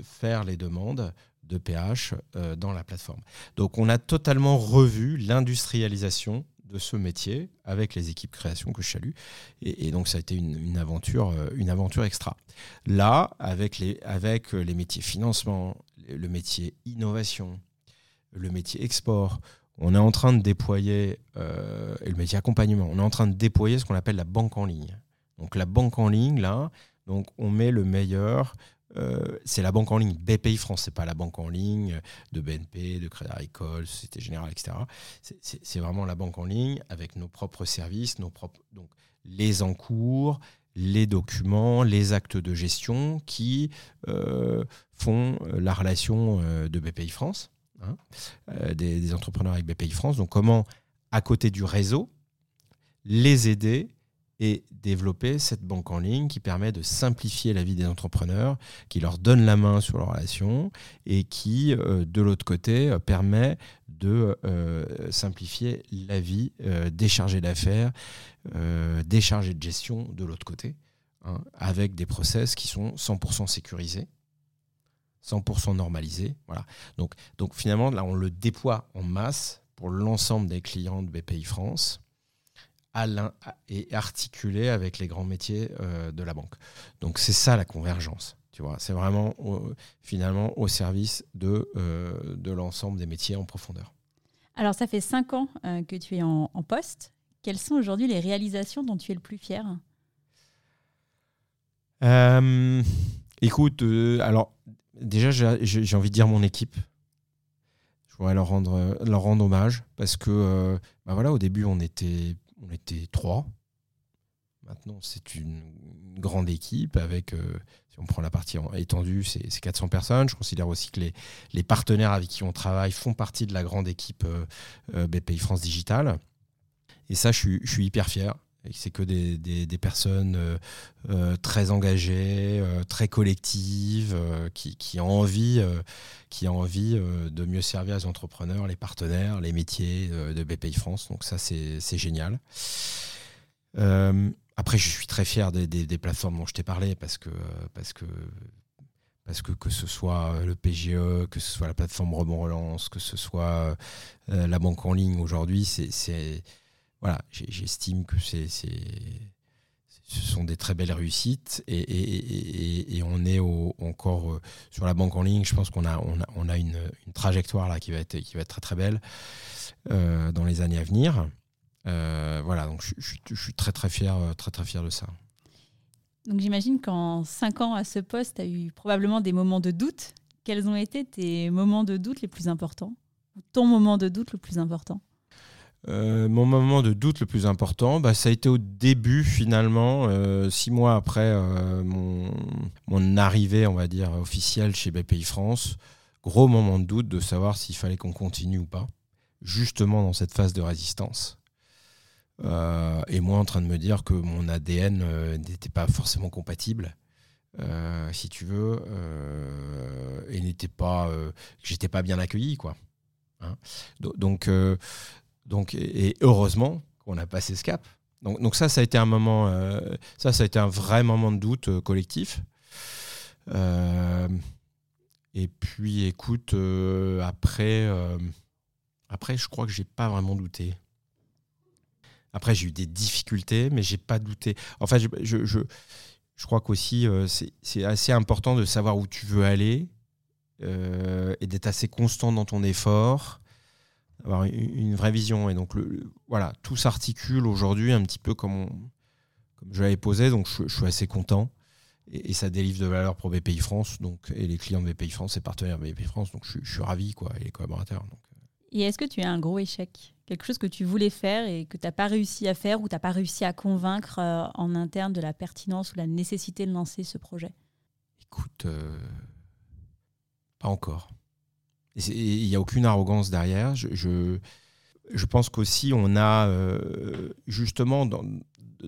faire les demandes de PH dans la plateforme. Donc on a totalement revu l'industrialisation de ce métier avec les équipes création que je salue. Et, donc ça a été une, aventure, euh, une aventure extra. Là, avec les, avec les métiers financement, le métier innovation, le métier export, on est en train de déployer, euh, et le métier accompagnement, on est en train de déployer ce qu'on appelle la banque en ligne. Donc la banque en ligne, là, donc on met le meilleur euh, c'est la banque en ligne BPI France, c'est pas la banque en ligne de BNP, de Crédit Agricole, Société Générale, etc. C'est vraiment la banque en ligne avec nos propres services, nos propres, donc les encours, les documents, les actes de gestion qui euh, font la relation euh, de BPI France, hein, des, des entrepreneurs avec BPI France. Donc comment, à côté du réseau, les aider et développer cette banque en ligne qui permet de simplifier la vie des entrepreneurs, qui leur donne la main sur leurs relations et qui, euh, de l'autre côté, euh, permet de euh, simplifier la vie des chargés d'affaires, des chargés de gestion de l'autre côté, hein, avec des process qui sont 100% sécurisés. 100% normalisés. Voilà. Donc, donc finalement, là, on le déploie en masse pour l'ensemble des clients de BPI France et articulé avec les grands métiers euh, de la banque. Donc c'est ça la convergence. Tu vois, c'est vraiment finalement au service de, euh, de l'ensemble des métiers en profondeur. Alors ça fait cinq ans euh, que tu es en, poste. Quelles sont aujourd'hui les réalisations dont tu es le plus fier? Écoute, alors déjà j'ai envie de dire mon équipe. Je voudrais leur rendre, leur rendre hommage parce que bah voilà, au début on était on était trois. Maintenant, c'est une grande équipe avec, euh, si on prend la partie étendue, c'est 400 personnes. Je considère aussi que les, partenaires avec qui on travaille font partie de la grande équipe euh, euh, BPI France Digital. Et ça, je suis, hyper fier. C'est que des, des, personnes très engagées, très collectives, qui, qui, ont envie, qui ont envie de mieux servir les entrepreneurs, les partenaires, les métiers de BPI France. Donc ça, c'est génial. après, je suis très fier des, des, plateformes dont je t'ai parlé parce que, parce que parce que que ce soit le PGE, que ce soit la plateforme Rebond Relance, que ce soit euh, la banque en ligne aujourd'hui, c'est voilà, j'estime que c'est ce sont des très belles réussites et, on est encore euh, sur la banque en ligne. Je pense qu'on a, on a, on a une, trajectoire là qui va être, qui va être très très belle euh, dans les années à venir. voilà, donc je, suis très très fier, très très fier de ça. Donc j'imagine qu'en cinq ans à ce poste, tu as eu probablement des moments de doute. Quels ont été tes moments de doute les plus importants? Ton moment de doute le plus important? Euh, mon moment de doute le plus important, bah, ça a été au début finalement, euh, six mois après euh, mon, arrivée, on va dire, officielle chez BPI France. Gros moment de doute de savoir s'il fallait qu'on continue ou pas, justement dans cette phase de résistance. Et moi en train de me dire que mon ADN n'était pas forcément compatible. Si tu veux, et n'était pas, j'étais pas bien accueilli, quoi. Hein. donc, donc, et heureusement qu'on a passé ce cap. Donc, ça, ça a été un moment, ça, ça a été un vrai moment de doute collectif. et puis, écoute, après, après, je crois que j'ai pas vraiment douté. Après, j'ai eu des difficultés, mais j'ai pas douté. En fait, je, je, je, crois qu'aussi, euh, c'est assez important de savoir où tu veux aller euh, et d'être assez constant dans ton effort, avoir une, vraie vision. Et donc, le, voilà, tout s'articule aujourd'hui un petit peu comme, comme je l'avais posé, donc je, suis assez content. Et, ça délivre de valeur pour BPI France, donc, et les clients de BPI France et partenaires de BPI France, donc je, je suis ravi, quoi, et les collaborateurs. Donc. Et est-ce que tu as un gros échec? Quelque chose que tu voulais faire et que tu n'as pas réussi à faire ou tu n'as pas réussi à convaincre euh, en interne de la pertinence ou la nécessité de lancer ce projet? Écoute, euh, pas encore. Il n'y a aucune arrogance derrière. Je, je, pense qu'aussi on a euh, justement dans,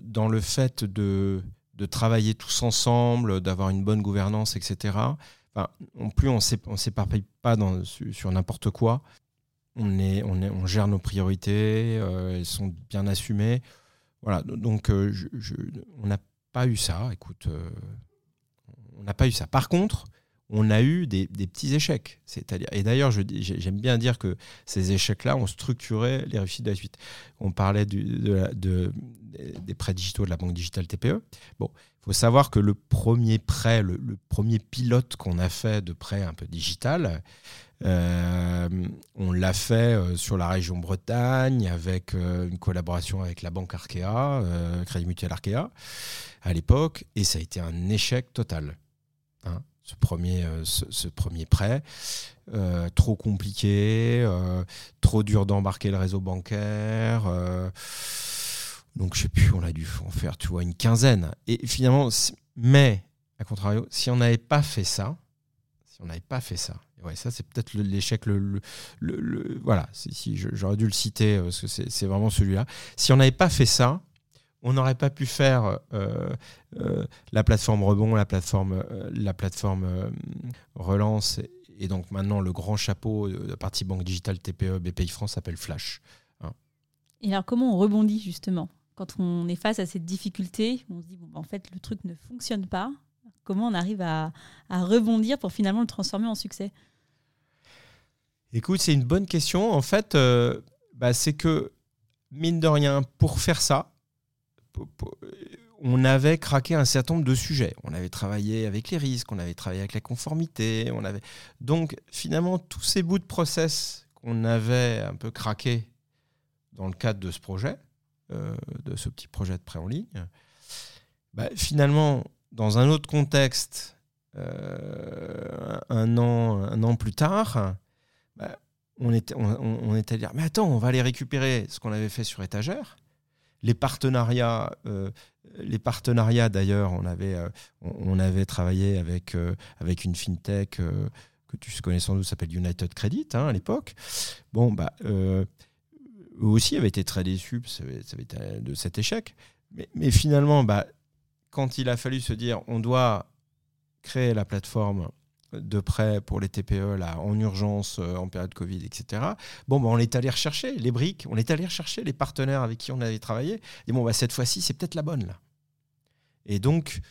dans, le fait de, de travailler tous ensemble, d'avoir une bonne gouvernance, etc. Enfin, non plus on ne s'éparpille pas sur n'importe quoi on, est, on, est, on gère nos priorités, euh, elles sont bien assumées. Voilà, donc euh, on n'a pas eu ça. Écoute, on n'a pas eu ça. Par contre, on a eu des, petits échecs. C'est-à-dire, et d'ailleurs, j'aime bien dire que ces échecs-là ont structuré les réussites de la suite. On parlait de, des prêts digitaux de la banque digitale TPE. Bon, il faut savoir que le premier prêt, le, le premier pilote qu'on a fait de prêt un peu digital, euh, on l'a fait euh, sur la région Bretagne avec euh, une collaboration avec la banque Arkea, Crédit Mutuel Arkea, à l'époque, et ça a été un échec total. Hein, ce, premier, ce, premier prêt, trop compliqué, trop dur d'embarquer le réseau bancaire. donc je sais plus, on a dû en faire, tu vois, une quinzaine. Et finalement, mais à contrario, si on n'avait pas fait ça, si on n'avait pas fait ça, ouais, ça c'est peut-être l'échec. Le, le, voilà, si j'aurais dû le citer euh, parce que c'est vraiment celui-là. Si on n'avait pas fait ça, on n'aurait pas pu faire euh, euh, la plateforme rebond, la plateforme, la plateforme relance, et donc maintenant le grand chapeau de la partie banque digitale TPE BPI France s'appelle Flash. Hein. Et alors comment on rebondit justement? Quand on est face à cette difficulté On se dit bon, bah, en fait le truc ne fonctionne pas. Comment on arrive à, à rebondir pour finalement le transformer en succès? Écoute, c'est une bonne question. En fait, euh, bah, c'est que, mine de rien, pour faire ça, on avait craqué un certain nombre de sujets. On avait travaillé avec les risques, on avait travaillé avec la conformité. On avait... Donc, finalement, tous ces bouts de process qu'on avait un peu craqués dans le cadre de ce projet, euh, de ce petit projet de prêt en ligne, bah, finalement, dans un autre contexte, euh, un, an, un an plus tard, bah, on, était, on, était à dire, mais attends, on va aller récupérer ce qu'on avait fait sur étagère. Les partenariats, euh, les partenariats d'ailleurs, on avait, euh, travaillé avec, euh, avec une fintech que tu connais sans doute, s'appelle United Credit hein, à l'époque. Bon, bah, eux aussi avaient été très déçus de cet échec. mais, finalement, bah, quand il a fallu se dire on doit créer la plateforme de prêt pour les TPE là, en urgence, euh, en période Covid, etc. Bon, bah, on est allé rechercher les briques, on est allé rechercher les partenaires avec qui on avait travaillé. Et bon, bah, cette fois-ci, c'est peut-être la bonne là. Et donc,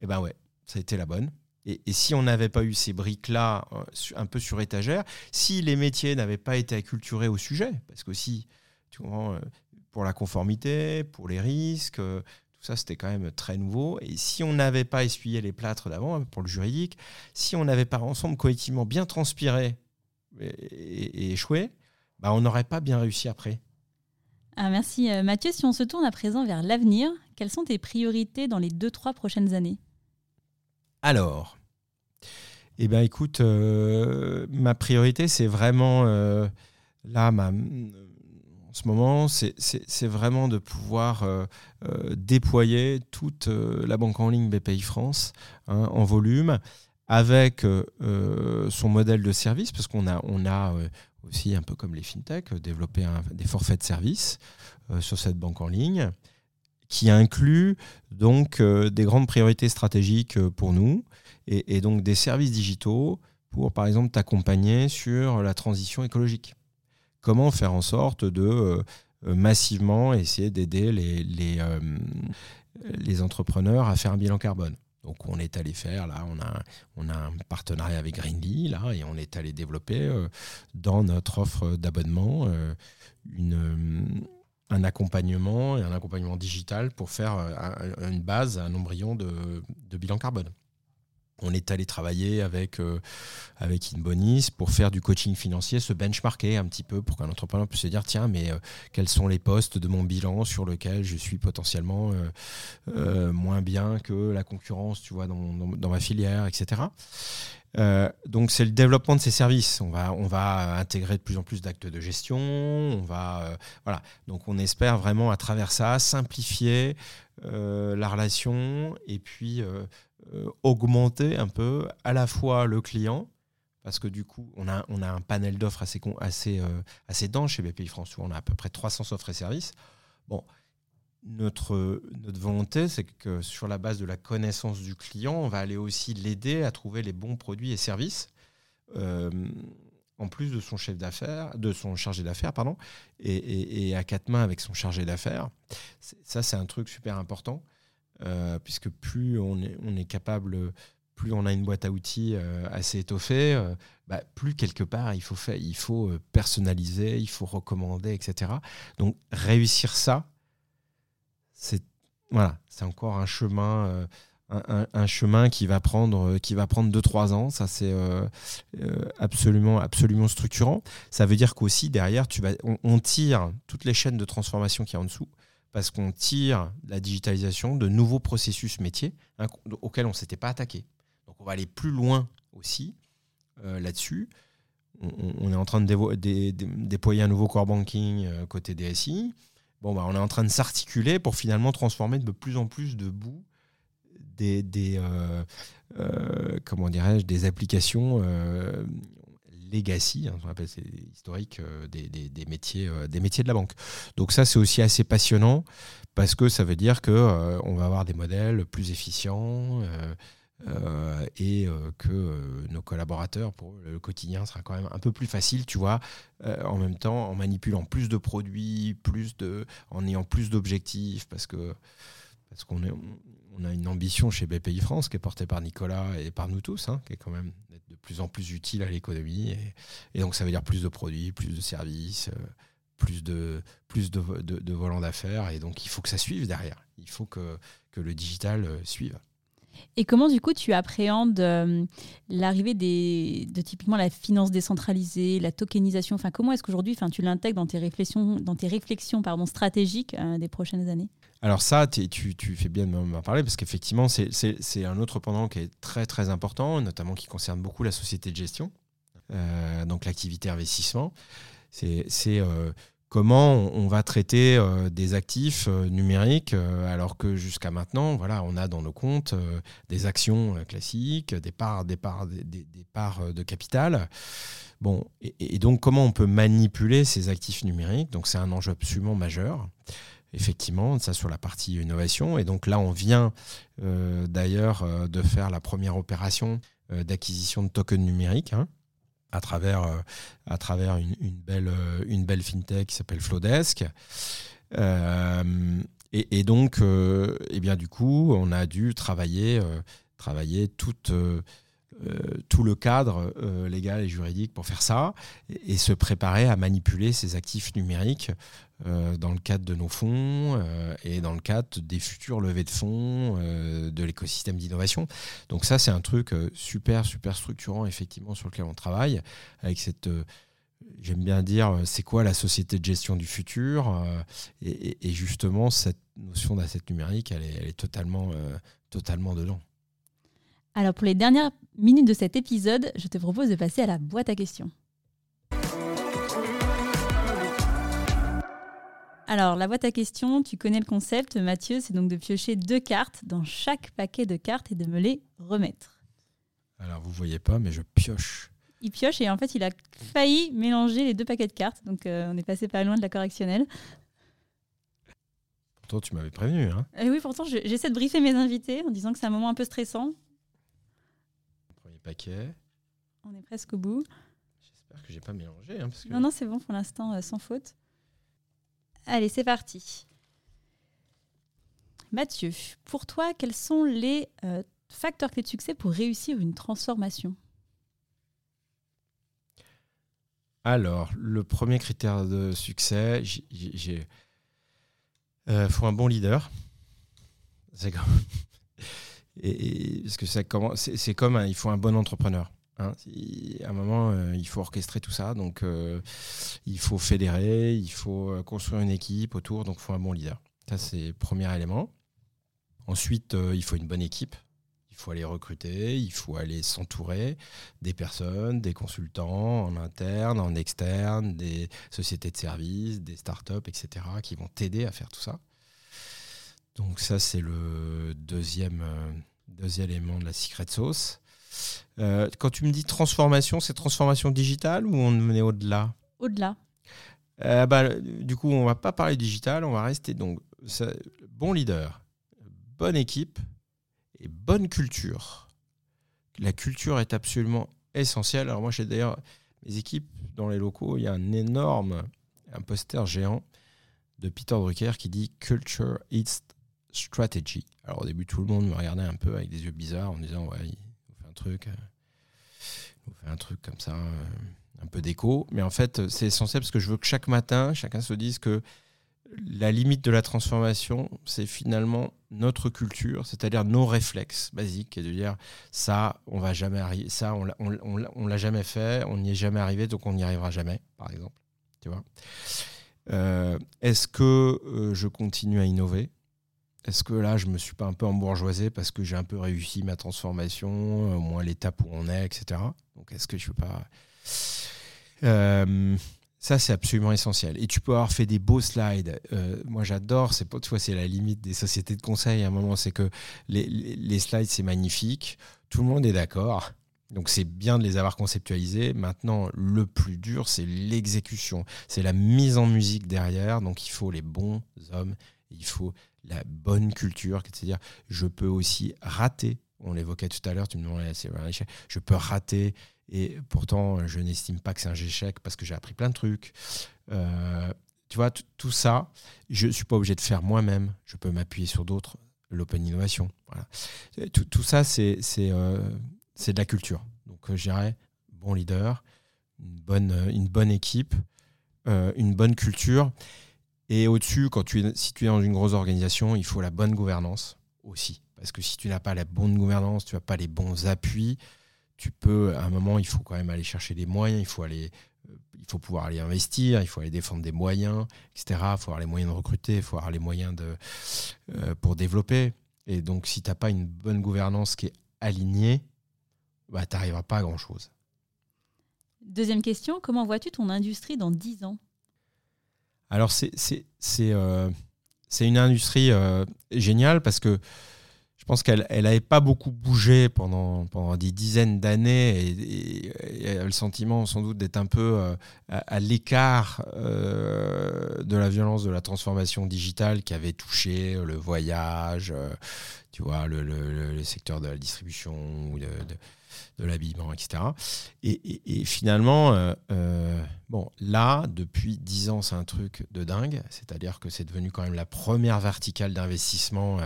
eh ben ouais, ça a été la bonne. Et, si on n'avait pas eu ces briques-là euh, un peu sur étagère, si les métiers n'avaient pas été acculturés au sujet, parce que si, tu comprends, euh, pour la conformité, pour les risques, tout ça c'était quand même très nouveau. Et si on n'avait pas essuyé les plâtres d'avant, hein, pour le juridique, si on n'avait pas ensemble collectivement bien transpiré et, échoué, bah on n'aurait pas bien réussi après. Ah, merci Mathieu. Si on se tourne à présent vers l'avenir, quelles sont tes priorités dans les deux, trois prochaines années? Alors, eh bien, écoute, euh, ma priorité, c'est vraiment, euh, là, ma, ce moment, c'est vraiment de pouvoir euh, déployer toute la banque en ligne BPI France hein, en volume avec son modèle de service, parce qu'on a, aussi, un peu comme les fintech, développé des forfaits de service sur cette banque en ligne qui inclut donc des grandes priorités stratégiques pour nous et, donc des services digitaux pour, par exemple, t'accompagner sur la transition écologique. Comment faire en sorte de euh, massivement essayer d'aider euh, les, entrepreneurs à faire un bilan carbone. Donc on est allé faire, là, on a, un partenariat avec Greenly, là, et on est allé développer euh, dans notre offre d'abonnement un accompagnement et un accompagnement digital pour faire une base, un embryon de bilan carbone on est allé travailler avec, euh, avec Inbonis pour faire du coaching financier, se benchmarker un petit peu pour qu'un entrepreneur puisse se dire tiens, mais euh, quels sont les postes de mon bilan sur lesquels je suis potentiellement euh, moins bien que la concurrence, tu vois, dans, ma filière, etc. donc c'est le développement de ces services. On va, on va intégrer de plus en plus d'actes de gestion. On va, voilà. Donc on espère vraiment à travers ça simplifier la relation et puis euh, augmenter un peu à la fois le client, parce que du coup, on a, a un panel d'offres assez, assez, euh, assez dense chez BPI France, où on a à peu près 300 offres et services. Bon, notre, volonté, c'est que sur la base de la connaissance du client, on va aller aussi l'aider à trouver les bons produits et services. Euh, en plus de son chef d'affaires, de son chargé d'affaires, pardon, et, à quatre mains avec son chargé d'affaires. Ça, c'est un truc super important. Euh, puisque plus on est, on capable, plus on a une boîte à outils euh, assez étoffée, euh, bah, plus quelque part il faut, personnaliser, il faut recommander, etc. Donc réussir ça, c'est voilà, c'est encore un chemin. Chemin qui va prendre qui va prendre 2-3 ans ça c'est absolument absolument structurant ça veut dire qu'aussi derrière tu vas on, tire toutes les chaînes de transformation qui y en dessous parce qu'on tire la digitalisation de nouveaux processus métiers hein, auxquels on ne s'était pas attaqué. Donc on va aller plus loin aussi euh, là-dessus. On, est en train de déployer un nouveau core banking euh, côté DSI. Bon, bah, on est en train de s'articuler pour finalement transformer de plus en plus de bouts des, des euh, comment dirais-je, des applications legacy, hein, on appelle c'est historique euh, des, métiers, euh, des métiers de la banque. Donc ça, c'est aussi assez passionnant parce que ça veut dire que euh, on va avoir des modèles plus efficients et que nos collaborateurs pour le quotidien sera quand même un peu plus facile, tu vois, en même temps en manipulant plus de produits, plus de, en ayant plus d'objectifs parce que parce qu'on est on a une ambition chez BPI France qui est portée par Nicolas et par nous tous, hein, qui est quand même de plus en plus utile à l'économie. Et, donc ça veut dire plus de produits, plus de services, euh, plus de, plus de, volants d'affaires. Et donc il faut que ça suive derrière. Il faut que, que le digital euh, suive. Et comment du coup tu appréhendes euh, l'arrivée de typiquement la finance décentralisée, la tokenisation? Enfin, comment est-ce qu'aujourd'hui, tu l'intègres dans tes réflexions, dans tes réflexions pardon, stratégiques des prochaines années? Alors ça, tu, fais bien de m'en parler parce qu'effectivement, c'est un autre pendant qui est très très important, notamment qui concerne beaucoup la société de gestion, euh, donc l'activité investissement. C'est euh, comment on, va traiter euh, des actifs numériques alors que jusqu'à maintenant, voilà, on a dans nos comptes des actions classiques, des parts, des parts, des, parts de capital. Bon, et, et, donc comment on peut manipuler ces actifs numériques? Donc c'est un enjeu absolument majeur. Effectivement, ça sur la partie innovation. Et donc là, on vient d'ailleurs de faire la première opération d'acquisition de tokens numériques. Hein, à travers, une, belle, une belle fintech qui s'appelle Flowdesk. Et, donc, eh bien, du coup, on a dû travailler, euh, tout le cadre euh, légal et juridique pour faire ça et, se préparer à manipuler ces actifs numériques euh, dans le cadre de nos fonds et dans le cadre des futures levées de fonds de l'écosystème d'innovation. Donc ça, c'est un truc super, super structurant, effectivement, sur lequel on travaille, avec cette j'aime bien dire, c'est quoi la société de gestion du futur et, justement, cette notion d'asset numérique, elle est, elle est totalement, totalement dedans. Alors pour les dernières minutes de cet épisode, je te propose de passer à la boîte à questions. Alors, la boîte à questions, tu connais le concept, Mathieu, c'est donc de piocher deux cartes dans chaque paquet de cartes et de me les remettre. Alors, vous voyez pas, mais je pioche. Il pioche et en fait, il a failli mélanger les deux paquets de cartes, donc euh, on est passé pas loin de la correctionnelle. Pourtant, tu m'avais prévenu. Hein et oui, pourtant, j'essaie de briefer mes invités en disant que c'est un moment un peu stressant. On est presque au bout. J'espère que j'ai pas mélangé. Hein, non, non, c'est bon pour l'instant, euh, sans faute. Allez, c'est parti. Mathieu, pour toi, quels sont les euh, facteurs clés de succès pour réussir une transformation? Alors, le premier critère de succès, il euh, faut un bon leader. C'est que c'est comme il faut un bon entrepreneur. Hein. À un moment, euh, il faut orchestrer tout ça, donc euh, il faut fédérer, il faut euh, construire une équipe autour, donc il faut un bon leader. Ça, c'est le premier élément. Ensuite, il faut une bonne équipe. Il faut aller recruter, il faut aller s'entourer des personnes, des consultants en interne, en externe, des sociétés de services, des startups, etc., qui vont t'aider à faire tout ça. Donc ça, c'est le deuxième, deuxième élément de la secret sauce. Euh, quand tu me dis transformation, c'est transformation digitale ou on est au-delà? Au-delà. Euh, bah, du coup, on va pas parler digital, on va rester donc bon leader, bonne équipe et bonne culture. La culture est absolument essentielle. Alors moi, j'ai d'ailleurs mes équipes dans les locaux, il y a un énorme un poster géant de Peter Drucker qui dit Culture is strategy. Alors au début, tout le monde me regardait un peu avec des yeux bizarres en disant ouais, truc, euh, fait un truc comme ça, euh, un peu d'écho. Mais en fait, c'est essentiel parce que je veux que chaque matin, chacun se dise que la limite de la transformation, c'est finalement notre culture, c'est-à-dire nos réflexes basiques, et de dire ça, on va jamais arriver, ça, on, on, l'a jamais fait, on n'y est jamais arrivé, donc on n'y arrivera jamais, par exemple. Tu vois? Euh, est-ce que je continue à innover? Est-ce que là, je me suis pas un peu embourgeoisé parce que j'ai un peu réussi ma transformation, au moins l'étape où on est, etc. Donc, est-ce que je peux pas. Euh, ça, c'est absolument essentiel. Et tu peux avoir fait des beaux slides. Euh, moi, j'adore. C'est tu vois, c'est la limite des sociétés de conseil. À un moment, c'est que les, les slides, c'est magnifique. Tout le monde est d'accord. Donc c'est bien de les avoir conceptualisés. Maintenant, le plus dur, c'est l'exécution. C'est la mise en musique derrière. Donc il faut les bons hommes. Il faut la bonne culture, c'est-à-dire je peux aussi rater. On l'évoquait tout à l'heure, tu me demandais, c'est un échec. Je peux rater et pourtant je n'estime pas que c'est un échec parce que j'ai appris plein de trucs. Euh, tu vois, tout ça, je ne suis pas obligé de faire moi-même. Je peux m'appuyer sur d'autres, l'open innovation. Voilà. Tout, ça, c'est euh, de la culture. Donc, euh, je dirais, bon leader, une bonne, une bonne équipe, une bonne culture. Et au-dessus, quand tu es, si tu es dans une grosse organisation, il faut la bonne gouvernance aussi. Parce que si tu n'as pas la bonne gouvernance, tu n'as pas les bons appuis, tu peux, à un moment, il faut quand même aller chercher des moyens, il faut aller, euh, il faut pouvoir aller investir, il faut aller défendre des moyens, etc. Il faut avoir les moyens de recruter, il faut avoir les moyens de, euh, pour développer. Et donc, si tu n'as pas une bonne gouvernance qui est alignée, bah, tu n'arriveras pas à grand-chose. Deuxième question, comment vois-tu ton industrie dans 10 ans? Alors, c'est euh, une industrie euh, géniale parce que je pense qu'elle n'avait pas beaucoup bougé pendant, des dizaines d'années et, le sentiment sans doute d'être un peu euh, à, l'écart de la violence de la transformation digitale qui avait touché le voyage, tu vois, le, le, secteur de la distribution de, l'habillement, etc. Et, finalement, bon, là, depuis dix ans, c'est un truc de dingue, c'est-à-dire que c'est devenu quand même la première verticale d'investissement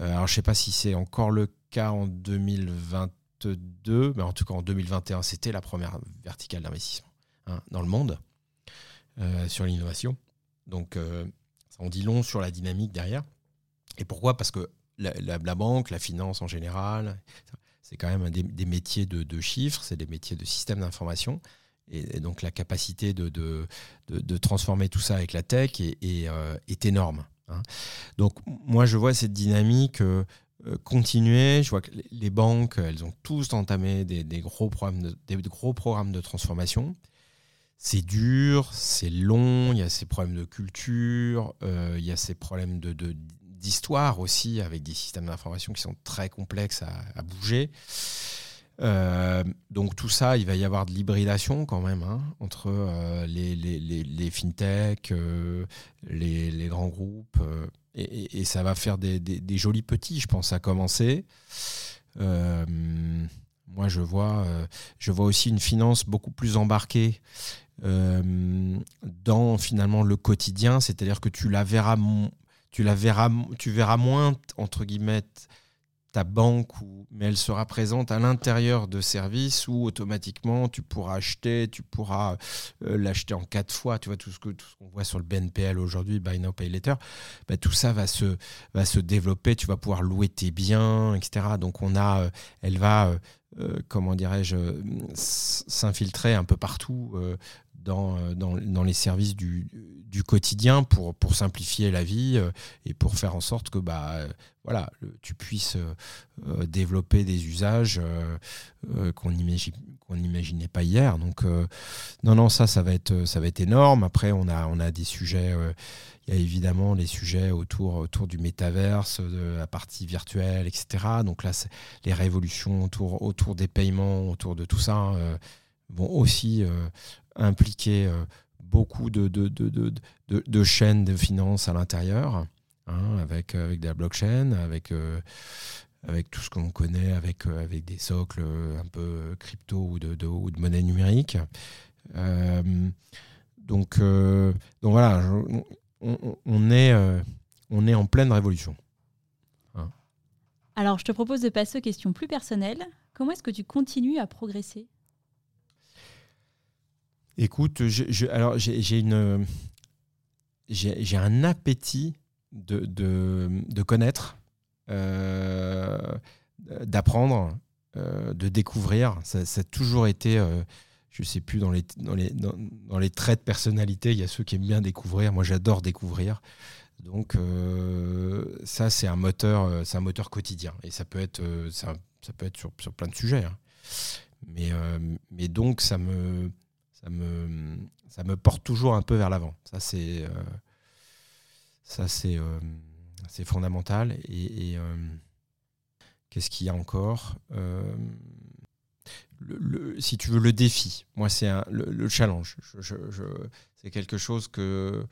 euh, alors, je ne sais pas si c'est encore le cas en 2022, mais en tout cas en 2021, c'était la première verticale d'investissement hein, dans le monde euh, sur l'innovation. Donc, euh, en dit long sur la dynamique derrière. Et pourquoi? Parce que la, banque, la finance en général, c'est quand même des, métiers de, chiffres, c'est des métiers de système d'information. Et, donc la capacité de, transformer tout ça avec la tech est énorme. Hein. Donc moi je vois cette dynamique euh, euh, continuer. Je vois que les banques, elles ont tous entamé des, gros, programmes de, transformation. C'est dur, c'est long, il y a ces problèmes de culture, euh, il y a ces problèmes de, d'histoire aussi, avec des systèmes d'information qui sont très complexes à, bouger. Euh, donc tout ça, il va y avoir de l'hybridation quand même hein, entre euh, les, les, les, fintech, euh, les, grands groupes, et, et, ça va faire des, des, jolis petits, je pense, à commencer. moi, je vois, je vois aussi une finance beaucoup plus embarquée dans finalement le quotidien, c'est-à-dire que tu la verras, tu la verras, tu verras moins entre guillemets ta banque, ou, mais elle sera présente à l'intérieur de services où automatiquement tu pourras acheter, tu pourras euh, l'acheter en quatre fois. Tu vois, tout ce qu'on voit sur le BNPL aujourd'hui, Buy Now, Pay Later, bah, tout ça va se, va se développer. Tu vas pouvoir louer tes biens, etc. Donc, on a, euh, elle va, euh, comment dirais-je, s'infiltrer un peu partout dans, dans, dans, les services du, du, quotidien pour, pour simplifier la vie et pour faire en sorte que bah, voilà, tu puisses euh, euh, développer des usages euh, qu'on n'imaginait pas hier. Donc, non, non, ça, ça va être, ça va être énorme. Après, on a, on a des sujets. il y a évidemment les sujets autour, autour du métaverse, de la partie virtuelle, etc. Donc là, les révolutions autour, autour des paiements, autour de tout ça, vont aussi impliquer beaucoup de, de, de, de, chaînes de finances à l'intérieur. Hein, avec, euh, avec de la blockchain, avec, euh, avec tout ce qu'on connaît, avec, euh, avec des socles un peu crypto ou de, ou monnaie numérique. donc, donc voilà, on, on est, on est en pleine révolution. Hein. Alors, je te propose de passer aux questions plus personnelles. Comment est-ce que tu continues à progresser? Écoute, alors j'ai j'ai un appétit de, de, connaître, euh, d'apprendre, euh, de découvrir. Ça, a toujours été, euh, je ne sais plus, dans les, dans, les, dans, les traits de personnalité, il y a ceux qui aiment bien découvrir. Moi, j'adore découvrir. Donc ça, c'est un moteur, un moteur quotidien. Et ça peut être, ça peut être sur, sur, plein de sujets. Hein. Mais, mais donc, ça me, ça, me, ça me porte toujours un peu vers l'avant. Ça, c'est euh, c'est fondamental. Et, euh, qu'est-ce qu'il y a encore euh, si tu veux, le défi. Moi, c'est le, le, challenge. C'est quelque chose que,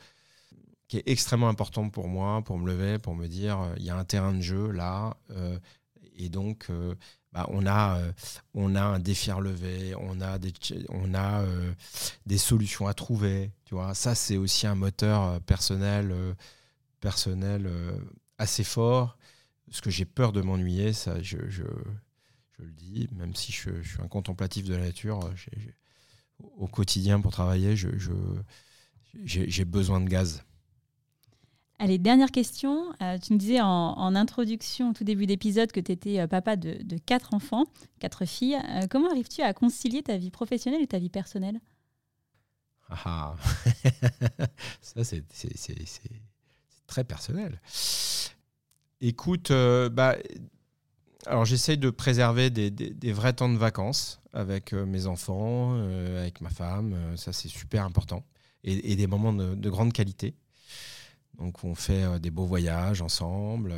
qui est extrêmement important pour moi, pour me lever, pour me dire, il y a un terrain de jeu là. et donc, bah, on, a, on a un défi à relever, on a a, des solutions à trouver. Tu vois, ça, c'est aussi un moteur personnel personnel euh, assez fort, parce que j'ai peur de m'ennuyer, ça je, je, le dis, même si je, suis un contemplatif de la nature, euh, au quotidien pour travailler, j'ai besoin de gaz. Allez, dernière question. Euh, tu me disais en, introduction, au tout début d'épisode, que tu étais papa de, quatre enfants, quatre filles. comment arrives-tu à concilier ta vie professionnelle et ta vie personnelle? Ah, ah. Ça, c'est très personnel. Écoute, euh, bah, alors j'essaye de préserver des, vrais temps de vacances avec euh, mes enfants, euh, avec ma femme, ça c'est super important, et, des moments de, grande qualité. Donc on fait des beaux voyages ensemble.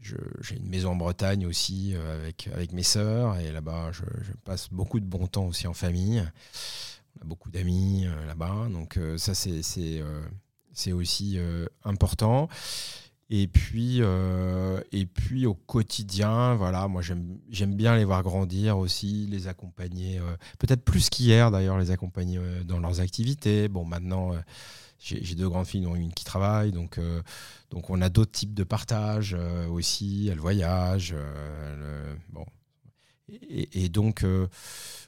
j'ai une maison en Bretagne aussi avec, avec mes sœurs et là-bas je, passe beaucoup de bon temps aussi en famille. On a beaucoup d'amis là-bas, donc ça c'est aussi important. Et puis, euh, et puis au quotidien, voilà, moi j'aime bien les voir grandir aussi, les accompagner, euh, peut-être plus qu'hier d'ailleurs, les accompagner euh, dans leurs activités. Bon, maintenant, j'ai deux grandes filles, dont une qui travaille, donc, donc on a d'autres types de partage aussi. Elles voyagent, bon. Et, donc,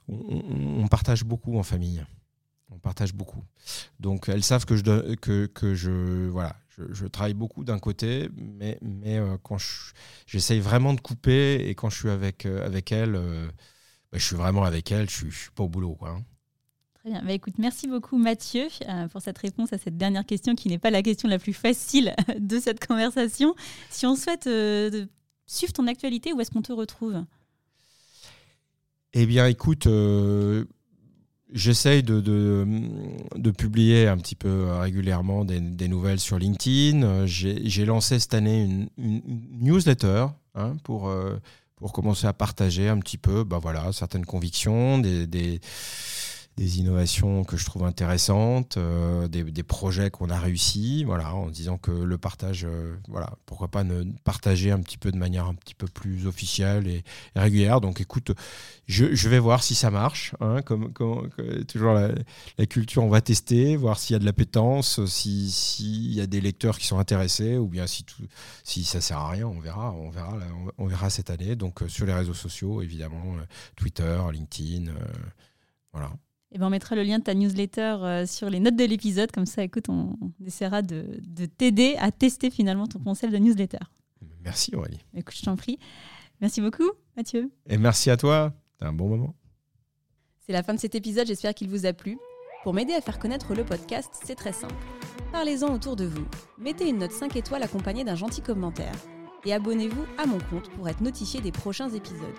on, partage beaucoup en famille. On partage beaucoup. Donc, elles savent que je, que, je, voilà, je, travaille beaucoup d'un côté, mais, mais euh, quand j'essaye vraiment de couper et quand je suis avec, euh, avec elle, euh, bah, je suis vraiment avec elle, je ne suis, pas au boulot. Quoi, hein. Très bien. Bah, écoute, merci beaucoup Mathieu pour cette réponse à cette dernière question qui n'est pas la question la plus facile de cette conversation. Si on souhaite suivre ton actualité, où est-ce qu'on te retrouve? Eh bien, écoute, J'essaye de, de, publier un petit peu régulièrement des, nouvelles sur LinkedIn. J'ai lancé cette année une, newsletter hein, pour, euh, pour commencer à partager un petit peu bah voilà, certaines convictions, des, des des innovations que je trouve intéressantes, euh, des, des, projets qu'on a réussi, voilà, en disant que le partage, euh, voilà, pourquoi pas ne partager un petit peu de manière un petit peu plus officielle et, régulière. Donc, écoute, je, je, vais voir si ça marche, hein, comme, toujours la, la, culture, on va tester, voir s'il y a de l'appétence, s'il si y a des lecteurs qui sont intéressés, ou bien si tout, si ça sert à rien, on verra, on verra, on verra cette année. Donc, euh, sur les réseaux sociaux, évidemment, Twitter, LinkedIn, voilà. Et ben on mettra le lien de ta newsletter euh, sur les notes de l'épisode. Comme ça, écoute, on, essaiera de, t'aider à tester finalement ton concept de newsletter. Merci Aurélie. Écoute, je t'en prie. Merci beaucoup, Mathieu. Et merci à toi. C'était un bon moment. C'est la fin de cet épisode. J'espère qu'il vous a plu. Pour m'aider à faire connaître le podcast, c'est très simple. Parlez-en autour de vous. Mettez une note 5 étoiles accompagnée d'un gentil commentaire. Et abonnez-vous à mon compte pour être notifié des prochains épisodes.